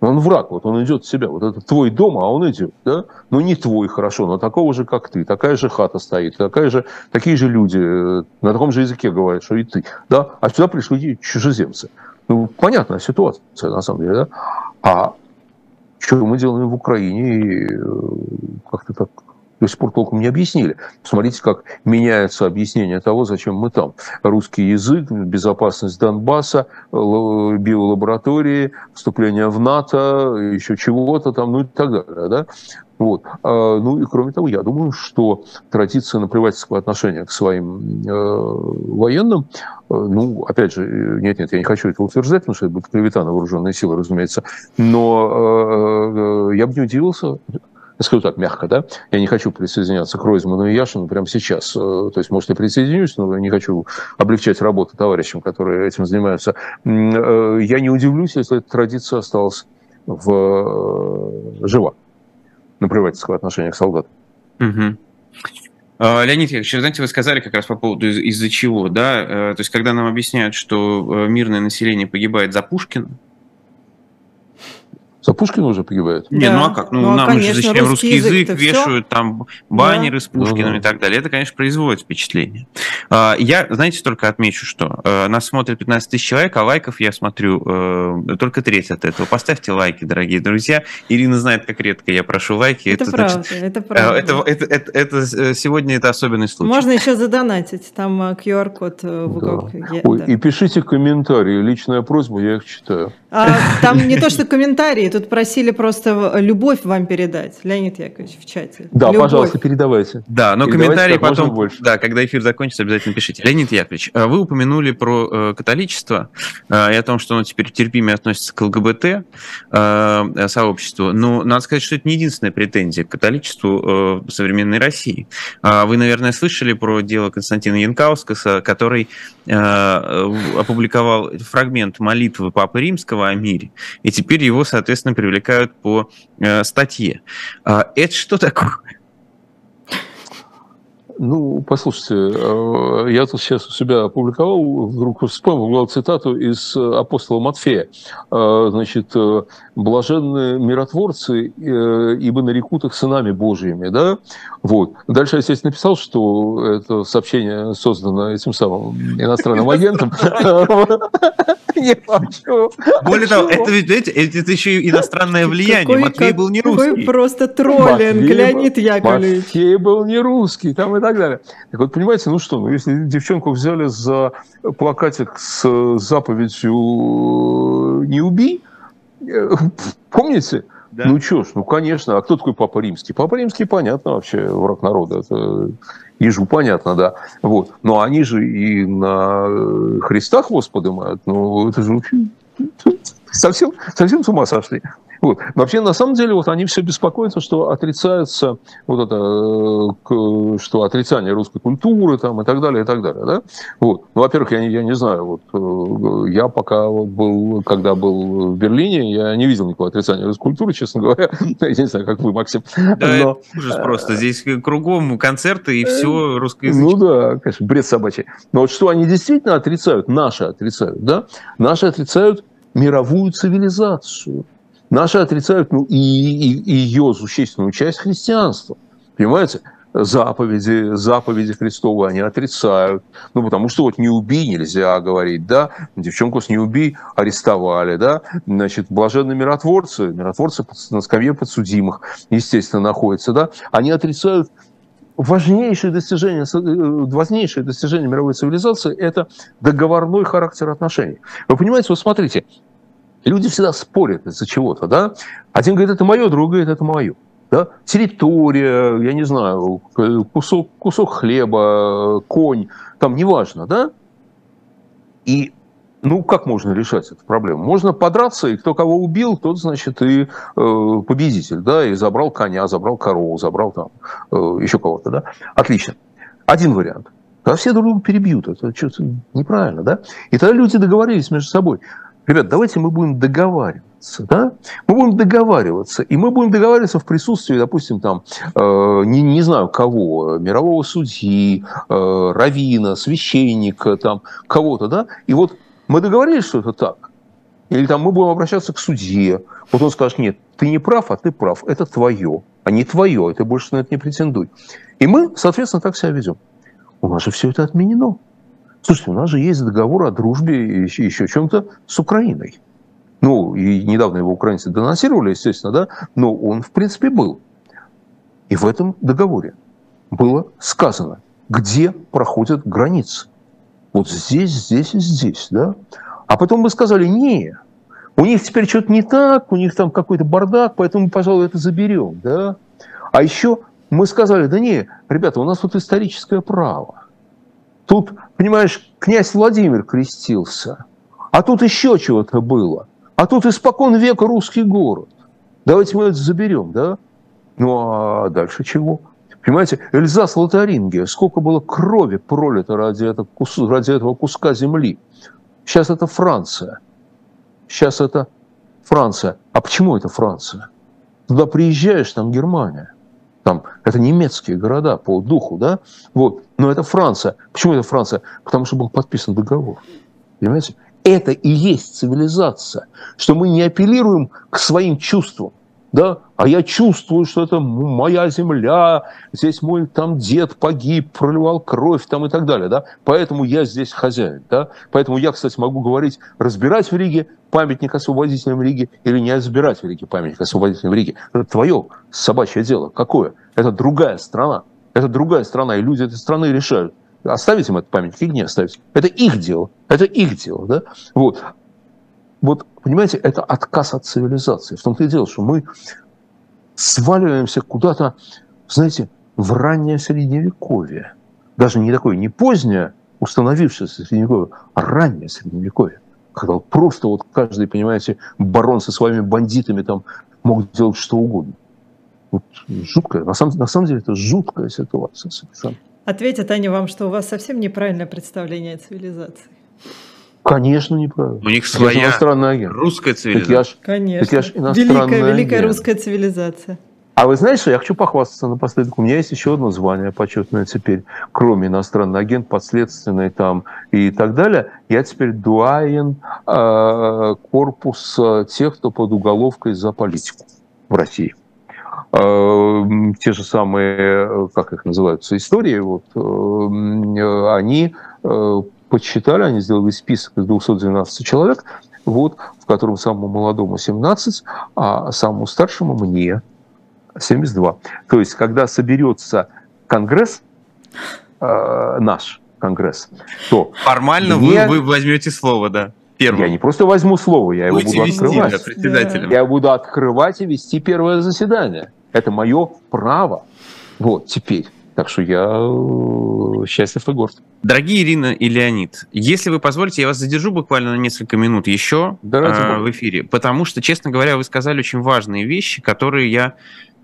Он враг, вот он идет в себя. Вот это твой дом, а он идет, да? Ну, не твой, хорошо, но такого же, как ты. Такая же хата стоит, такая же, такие же люди э, на таком же языке говорят, что и ты, да? А сюда пришли чужеземцы. Ну, понятная ситуация, на самом деле, да? А что мы делаем в Украине, и э, как-то так до сих пор толком не объяснили. Посмотрите, как меняется объяснение того, зачем мы там. Русский язык, безопасность Донбасса, биолаборатории, вступление в НАТО, еще чего-то там, ну и так далее. Да? Вот. А, ну и кроме того, я думаю, что традиция наплевательского отношения к своим э, военным, э, ну, опять же, нет-нет, я не хочу это утверждать, потому что это будет клевета на вооруженные силы, разумеется, но э, э, я бы не удивился, я скажу так мягко, да, я не хочу присоединяться к Ройзману и Яшину прямо сейчас. Э, то есть, может, я присоединюсь, но не хочу облегчать работу товарищам, которые этим занимаются. Э, я не удивлюсь, если эта традиция осталась в... Э, жива на привательского отношения к солдатам. Угу. Леонид Яковлевич, знаете, вы сказали как раз по поводу из- из-за чего, да? То есть, когда нам объясняют, что мирное население погибает за Пушкина, за Пушкина уже погибает? Не, да. ну а как? Ну, ну а, нам конечно, же зачем русский язык, язык вешают, все? там баннеры да. с Пушкиным ну, и так далее. Это, конечно, производит впечатление. А, я, знаете, только отмечу, что э, нас смотрит 15 тысяч человек, а лайков я смотрю э, только треть от этого. Поставьте лайки, дорогие друзья. Ирина знает, как редко я прошу лайки. Это, это правда, значит, это правда. Это, это, это, это, сегодня это особенный случай. Можно еще задонатить, там QR-код в уголке. Да. Ой, да. И пишите комментарии, личная просьба, я их читаю. А, там не то, что комментарии, тут просили просто любовь вам передать, Леонид Яковлевич, в чате. Да, любовь. пожалуйста, передавайте. Да, но передавайте комментарии потом, больше. да, когда эфир закончится, обязательно пишите. Леонид Яковлевич, а вы упомянули про э, католичество э, и о том, что оно теперь терпимее относится к ЛГБТ э, сообществу. Но надо сказать, что это не единственная претензия к католичеству э, современной России. Э, вы, наверное, слышали про дело Константина Янкаускаса, который э, опубликовал фрагмент молитвы Папы Римского о мире, и теперь его, соответственно, привлекли привлекают по э, статье. А это что такое? Ну, послушайте, э, я тут сейчас у себя опубликовал, вдруг вспомнил цитату из э, апостола Матфея. Э, значит, блаженные миротворцы, ибо нарекут их сынами Божьими, да? Вот. Дальше я, естественно, написал, что это сообщение создано этим самым иностранным агентом. Более того, это ведь, знаете, это еще и иностранное влияние. Матфей был не русский. Просто троллинг, Леонид Яковлевич. Матфей был не русский, там и так далее. Так вот, понимаете, ну что, ну если девчонку взяли за плакатик с заповедью «Не убей», э, помните? Да. Ну что ж, ну конечно. А кто такой Папа Римский? Папа Римский, понятно вообще, враг народа. Это ежу понятно, да. Вот. Но они же и на Христа хвост поднимают. Ну, это же совсем, совсем с ума сошли. Вот. Вообще, на самом деле, вот они все беспокоятся, что отрицается вот это, э, что отрицание русской культуры там, и так далее, и так далее. Да? Вот. Ну, во-первых, я не, я не знаю, вот, э, я пока был, когда был в Берлине, я не видел никакого отрицания русской культуры, честно говоря. я не знаю, как вы, Максим. Да, Но... ужас просто. Здесь кругом концерты и все русскоязычное. Ну да, конечно, бред собачий. Но вот что они действительно отрицают, наши отрицают, да? Наши отрицают мировую цивилизацию. Наши отрицают ну, и, и, и ее существенную часть христианства. Понимаете? заповеди, заповеди Христовы они отрицают. Ну, потому что вот не убей нельзя говорить, да, девчонку с не убей арестовали, да, значит, блаженные миротворцы, миротворцы на скамье подсудимых, естественно, находятся, да, они отрицают важнейшее достижение, э, важнейшее достижение мировой цивилизации – это договорной характер отношений. Вы понимаете, вот смотрите, люди всегда спорят из-за чего-то, да? Один говорит, это мое, другой говорит, это мое. Да? Территория, я не знаю, кусок, кусок хлеба, конь, там неважно, да? И ну, как можно решать эту проблему? Можно подраться, и кто кого убил, тот, значит, и э, победитель, да, и забрал коня, забрал корову, забрал там э, еще кого-то, да. Отлично. Один вариант. А все друг друга перебьют, это что-то неправильно, да. И тогда люди договорились между собой. Ребят, давайте мы будем договариваться, да? Мы будем договариваться, и мы будем договариваться в присутствии, допустим, там, э, не, не знаю кого, мирового судьи, э, равина, священника, там, кого-то, да? И вот мы договорились, что это так. Или там мы будем обращаться к судье. Вот он скажет, нет, ты не прав, а ты прав. Это твое, а не твое. Ты больше на это не претендуй. И мы, соответственно, так себя ведем. У нас же все это отменено. Слушайте, у нас же есть договор о дружбе и еще, чем-то с Украиной. Ну, и недавно его украинцы денонсировали, естественно, да, но он, в принципе, был. И в этом договоре было сказано, где проходят границы. Вот здесь, здесь и здесь, да? А потом мы сказали, не, у них теперь что-то не так, у них там какой-то бардак, поэтому, пожалуй, это заберем, да? А еще мы сказали, да не, ребята, у нас тут историческое право. Тут, понимаешь, князь Владимир крестился, а тут еще чего-то было. А тут испокон века русский город. Давайте мы это заберем, да? Ну а дальше чего? Понимаете, Эльзас Лотарингия, сколько было крови пролито ради этого, ради этого куска земли. Сейчас это Франция. Сейчас это Франция. А почему это Франция? Туда приезжаешь, там Германия. Там, это немецкие города по духу, да? Вот. Но это Франция. Почему это Франция? Потому что был подписан договор. Понимаете? Это и есть цивилизация. Что мы не апеллируем к своим чувствам да, а я чувствую, что это моя земля, здесь мой там дед погиб, проливал кровь там и так далее, да, поэтому я здесь хозяин, да, поэтому я, кстати, могу говорить, разбирать в Риге памятник освободителям Риги или не разбирать в Риге памятник освободителям Риги. Это твое собачье дело. Какое? Это другая страна. Это другая страна, и люди этой страны решают, оставить им этот памятник или не оставить. Это их дело. Это их дело. Да? Вот. Вот, понимаете, это отказ от цивилизации. В том-то и дело, что мы сваливаемся куда-то, знаете, в раннее средневековье. Даже не такое, не позднее, установившееся средневековье, а раннее средневековье. Когда просто вот каждый, понимаете, барон со своими бандитами там мог делать что угодно. Вот жуткая, на самом, на самом деле это жуткая ситуация совершенно. Ответит Аня вам, что у вас совсем неправильное представление о цивилизации. Конечно, неправильно. У них своя иностранный агент. русская цивилизация. Так я ж, Конечно. Так я ж великая, агент. великая русская цивилизация. А вы знаете, что я хочу похвастаться напоследок. У меня есть еще одно звание почетное теперь, кроме иностранный агент, подследственный там и так далее. Я теперь дуаен э, корпуса тех, кто под уголовкой за политику в России. Э, те же самые, как их называются, истории, вот, э, они э, подсчитали, они сделали список из 212 человек, вот, в котором самому молодому 17, а самому старшему мне 72. То есть, когда соберется Конгресс, э, наш Конгресс, то... Формально мне... вы, вы возьмете слово, да? Первым. Я не просто возьму слово, я Будете его буду вести, открывать. Да, председателем. Я буду открывать и вести первое заседание. Это мое право. Вот, теперь. Так что я э, счастлив и горд. Дорогие Ирина и Леонид, если вы позволите, я вас задержу буквально на несколько минут еще да, э, в эфире, потому что, честно говоря, вы сказали очень важные вещи, которые я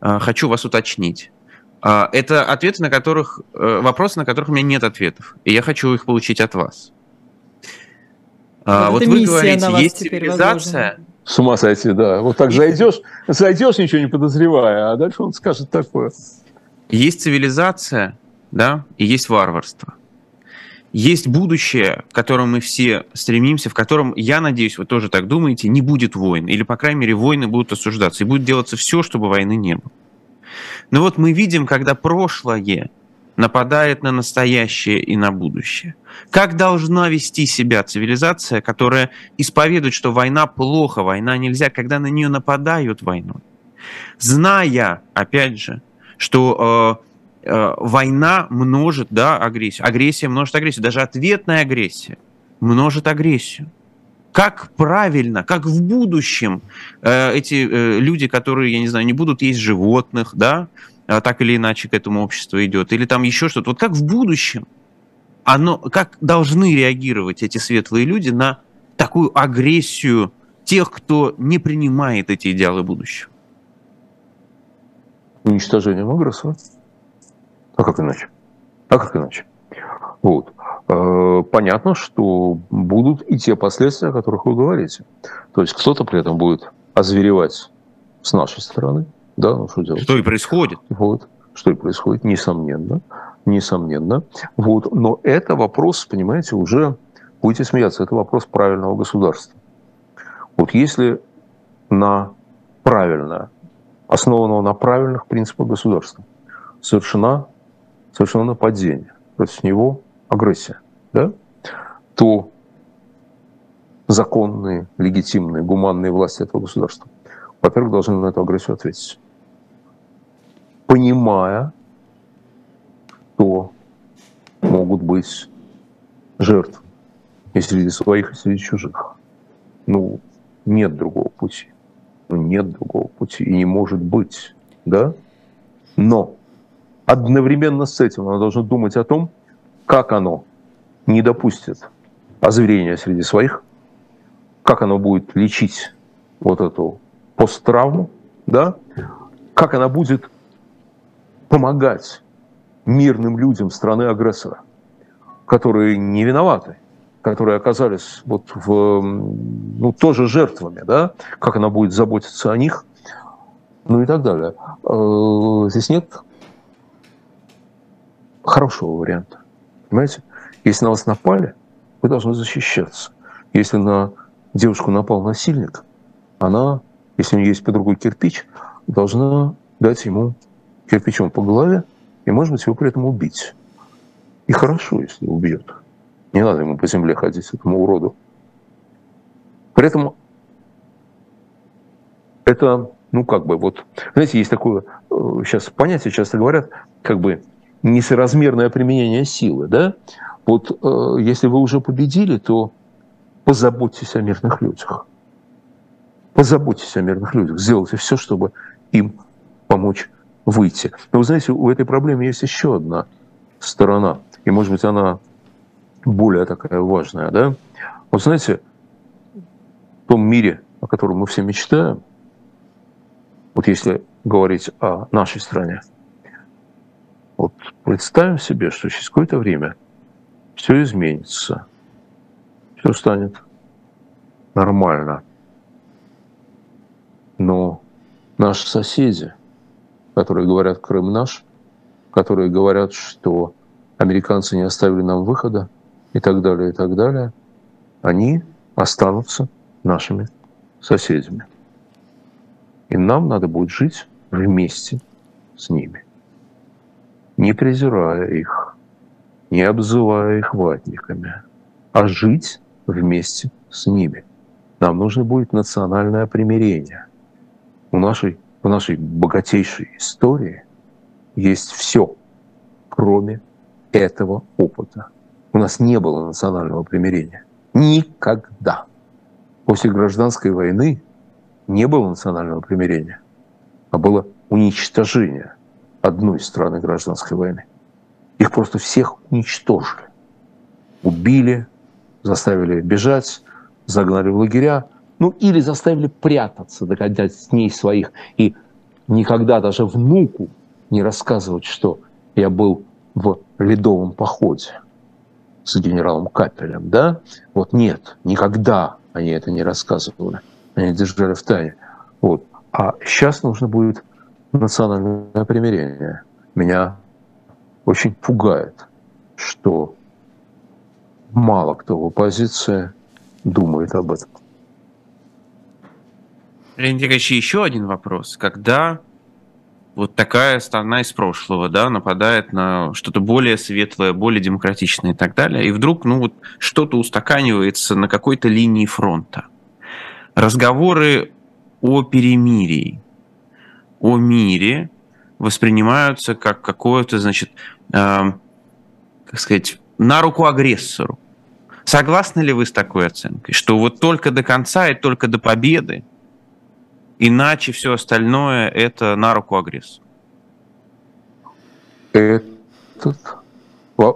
э, хочу вас уточнить. Э, это ответы, на которых, э, вопросы, на которых у меня нет ответов, и я хочу их получить от вас. Э, вот вы говорите, есть цивилизация... С ума сойти, да. Вот так зайдешь, зайдешь, ничего не подозревая, а дальше он скажет такое. Есть цивилизация, да, и есть варварство. Есть будущее, к которому мы все стремимся, в котором, я надеюсь, вы тоже так думаете, не будет войн. Или, по крайней мере, войны будут осуждаться. И будет делаться все, чтобы войны не было. Но вот мы видим, когда прошлое нападает на настоящее и на будущее. Как должна вести себя цивилизация, которая исповедует, что война плохо, война нельзя, когда на нее нападают войной? Зная, опять же, что э, война множит, да, агрессию, агрессия множит агрессию, даже ответная агрессия множит агрессию. Как правильно, как в будущем э, эти э, люди, которые, я не знаю, не будут есть животных, да, так или иначе к этому обществу идет, или там еще что-то, вот как в будущем, оно, как должны реагировать эти светлые люди на такую агрессию тех, кто не принимает эти идеалы будущего? Уничтожением агрессора. А как иначе? А как иначе? Вот. Э, понятно, что будут и те последствия, о которых вы говорите. То есть кто-то при этом будет озверевать с нашей стороны. Да, ну что делать? Что и происходит. Вот. Что и происходит, несомненно. Несомненно. Вот. Но это вопрос, понимаете, уже, будете смеяться, это вопрос правильного государства. Вот если на правильное, основанного на правильных принципах государства, совершена, совершено нападение против него, агрессия, да, то законные, легитимные, гуманные власти этого государства, во-первых, должны на эту агрессию ответить. Понимая, что могут быть жертвы и среди своих, и среди чужих. Ну, нет другого пути. Ну, нет другого пути. И не может быть. Да? Но одновременно с этим оно должно думать о том, как оно не допустит озверения среди своих, как оно будет лечить вот эту посттравму, да, как она будет помогать мирным людям страны-агрессора, которые не виноваты, которые оказались вот в, ну, тоже жертвами, да, как она будет заботиться о них, ну и так далее. Э, здесь нет хорошего варианта. Понимаете? Если на вас напали, вы должны защищаться. Если на девушку напал насильник, она, если у нее есть под рукой кирпич, должна дать ему кирпичом по голове и, может быть, его при этом убить. И хорошо, если убьет. Не надо ему по земле ходить, этому уроду. При этом это, ну как бы, вот, знаете, есть такое, сейчас э, понятие часто говорят, как бы несоразмерное применение силы, да? Вот э, если вы уже победили, то позаботьтесь о мирных людях. Позаботьтесь о мирных людях. Сделайте все, чтобы им помочь выйти. Но вы знаете, у этой проблемы есть еще одна сторона. И, может быть, она более такая важная. Да? Вот знаете, в том мире, о котором мы все мечтаем, вот если говорить о нашей стране – вот представим себе, что через какое-то время все изменится, все станет нормально. Но наши соседи, которые говорят «Крым наш», которые говорят, что американцы не оставили нам выхода и так далее, и так далее, они останутся нашими соседями. И нам надо будет жить вместе с ними не презирая их, не обзывая их ватниками, а жить вместе с ними. Нам нужно будет национальное примирение. У нашей, в нашей богатейшей истории есть все, кроме этого опыта. У нас не было национального примирения. Никогда. После гражданской войны не было национального примирения, а было уничтожение одной страны гражданской войны. Их просто всех уничтожили. Убили, заставили бежать, загнали в лагеря, ну или заставили прятаться, догонять с ней своих. И никогда даже внуку не рассказывать, что я был в ледовом походе с генералом Капелем, да? Вот нет, никогда они это не рассказывали. Они держали в тайне. Вот. А сейчас нужно будет национальное примирение. Меня очень пугает, что мало кто в оппозиции думает об этом. Леонид Николаевич, еще один вопрос. Когда вот такая страна из прошлого, да, нападает на что-то более светлое, более демократичное и так далее, и вдруг, ну вот, что-то устаканивается на какой-то линии фронта. Разговоры о перемирии, о мире воспринимаются как какое-то, значит, э, как сказать, на руку агрессору. Согласны ли вы с такой оценкой, что вот только до конца и только до победы, иначе все остальное это на руку агрессору? Этот,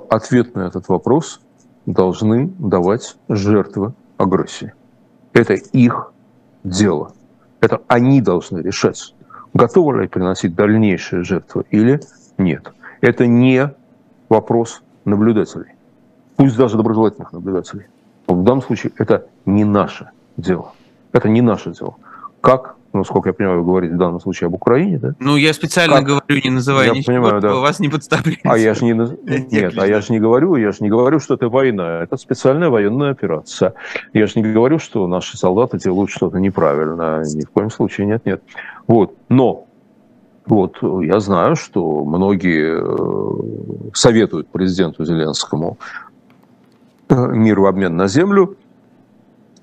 ответ на этот вопрос должны давать жертвы агрессии. Это их дело. Это они должны решать, готовы ли приносить дальнейшие жертвы или нет. Это не вопрос наблюдателей пусть даже доброжелательных наблюдателей. Но в данном случае это не наше дело. Это не наше дело. Как, ну, сколько я понимаю, вы говорите в данном случае об Украине, да? Ну, я специально как? говорю, не называя я ничего, понимаю, да. вас не подставляйте. А я же не... Нет, а я же не говорю, я же не говорю, что это война. Это специальная военная операция. Я же не говорю, что наши солдаты делают что-то неправильно. Ни в коем случае нет, нет. Вот. Но вот, я знаю, что многие э, советуют президенту Зеленскому миру обмен на землю.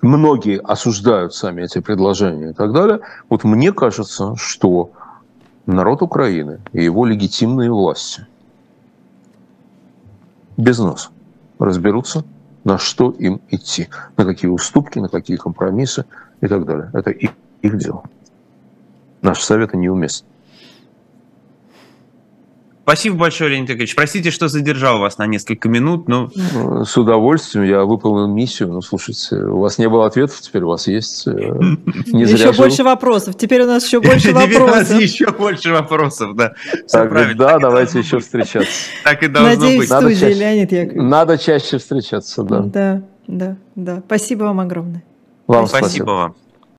Многие осуждают сами эти предложения и так далее. Вот мне кажется, что народ Украины и его легитимные власти без нас разберутся, на что им идти, на какие уступки, на какие компромиссы и так далее. Это их, их дело. Наши советы неуместны. Спасибо большое, Леонид Яковлевич. Простите, что задержал вас на несколько минут. Но... С удовольствием. Я выполнил миссию. Ну, слушайте, у вас не было ответов, теперь у вас есть. Э, не еще больше вопросов. Теперь у нас еще больше вопросов. Теперь у нас еще больше вопросов, да. Да, давайте еще встречаться. Так и должно быть. Надеюсь, студии, Леонид Яковлевич. Надо чаще встречаться, да. Да, да, да. Спасибо вам огромное. Вам спасибо вам.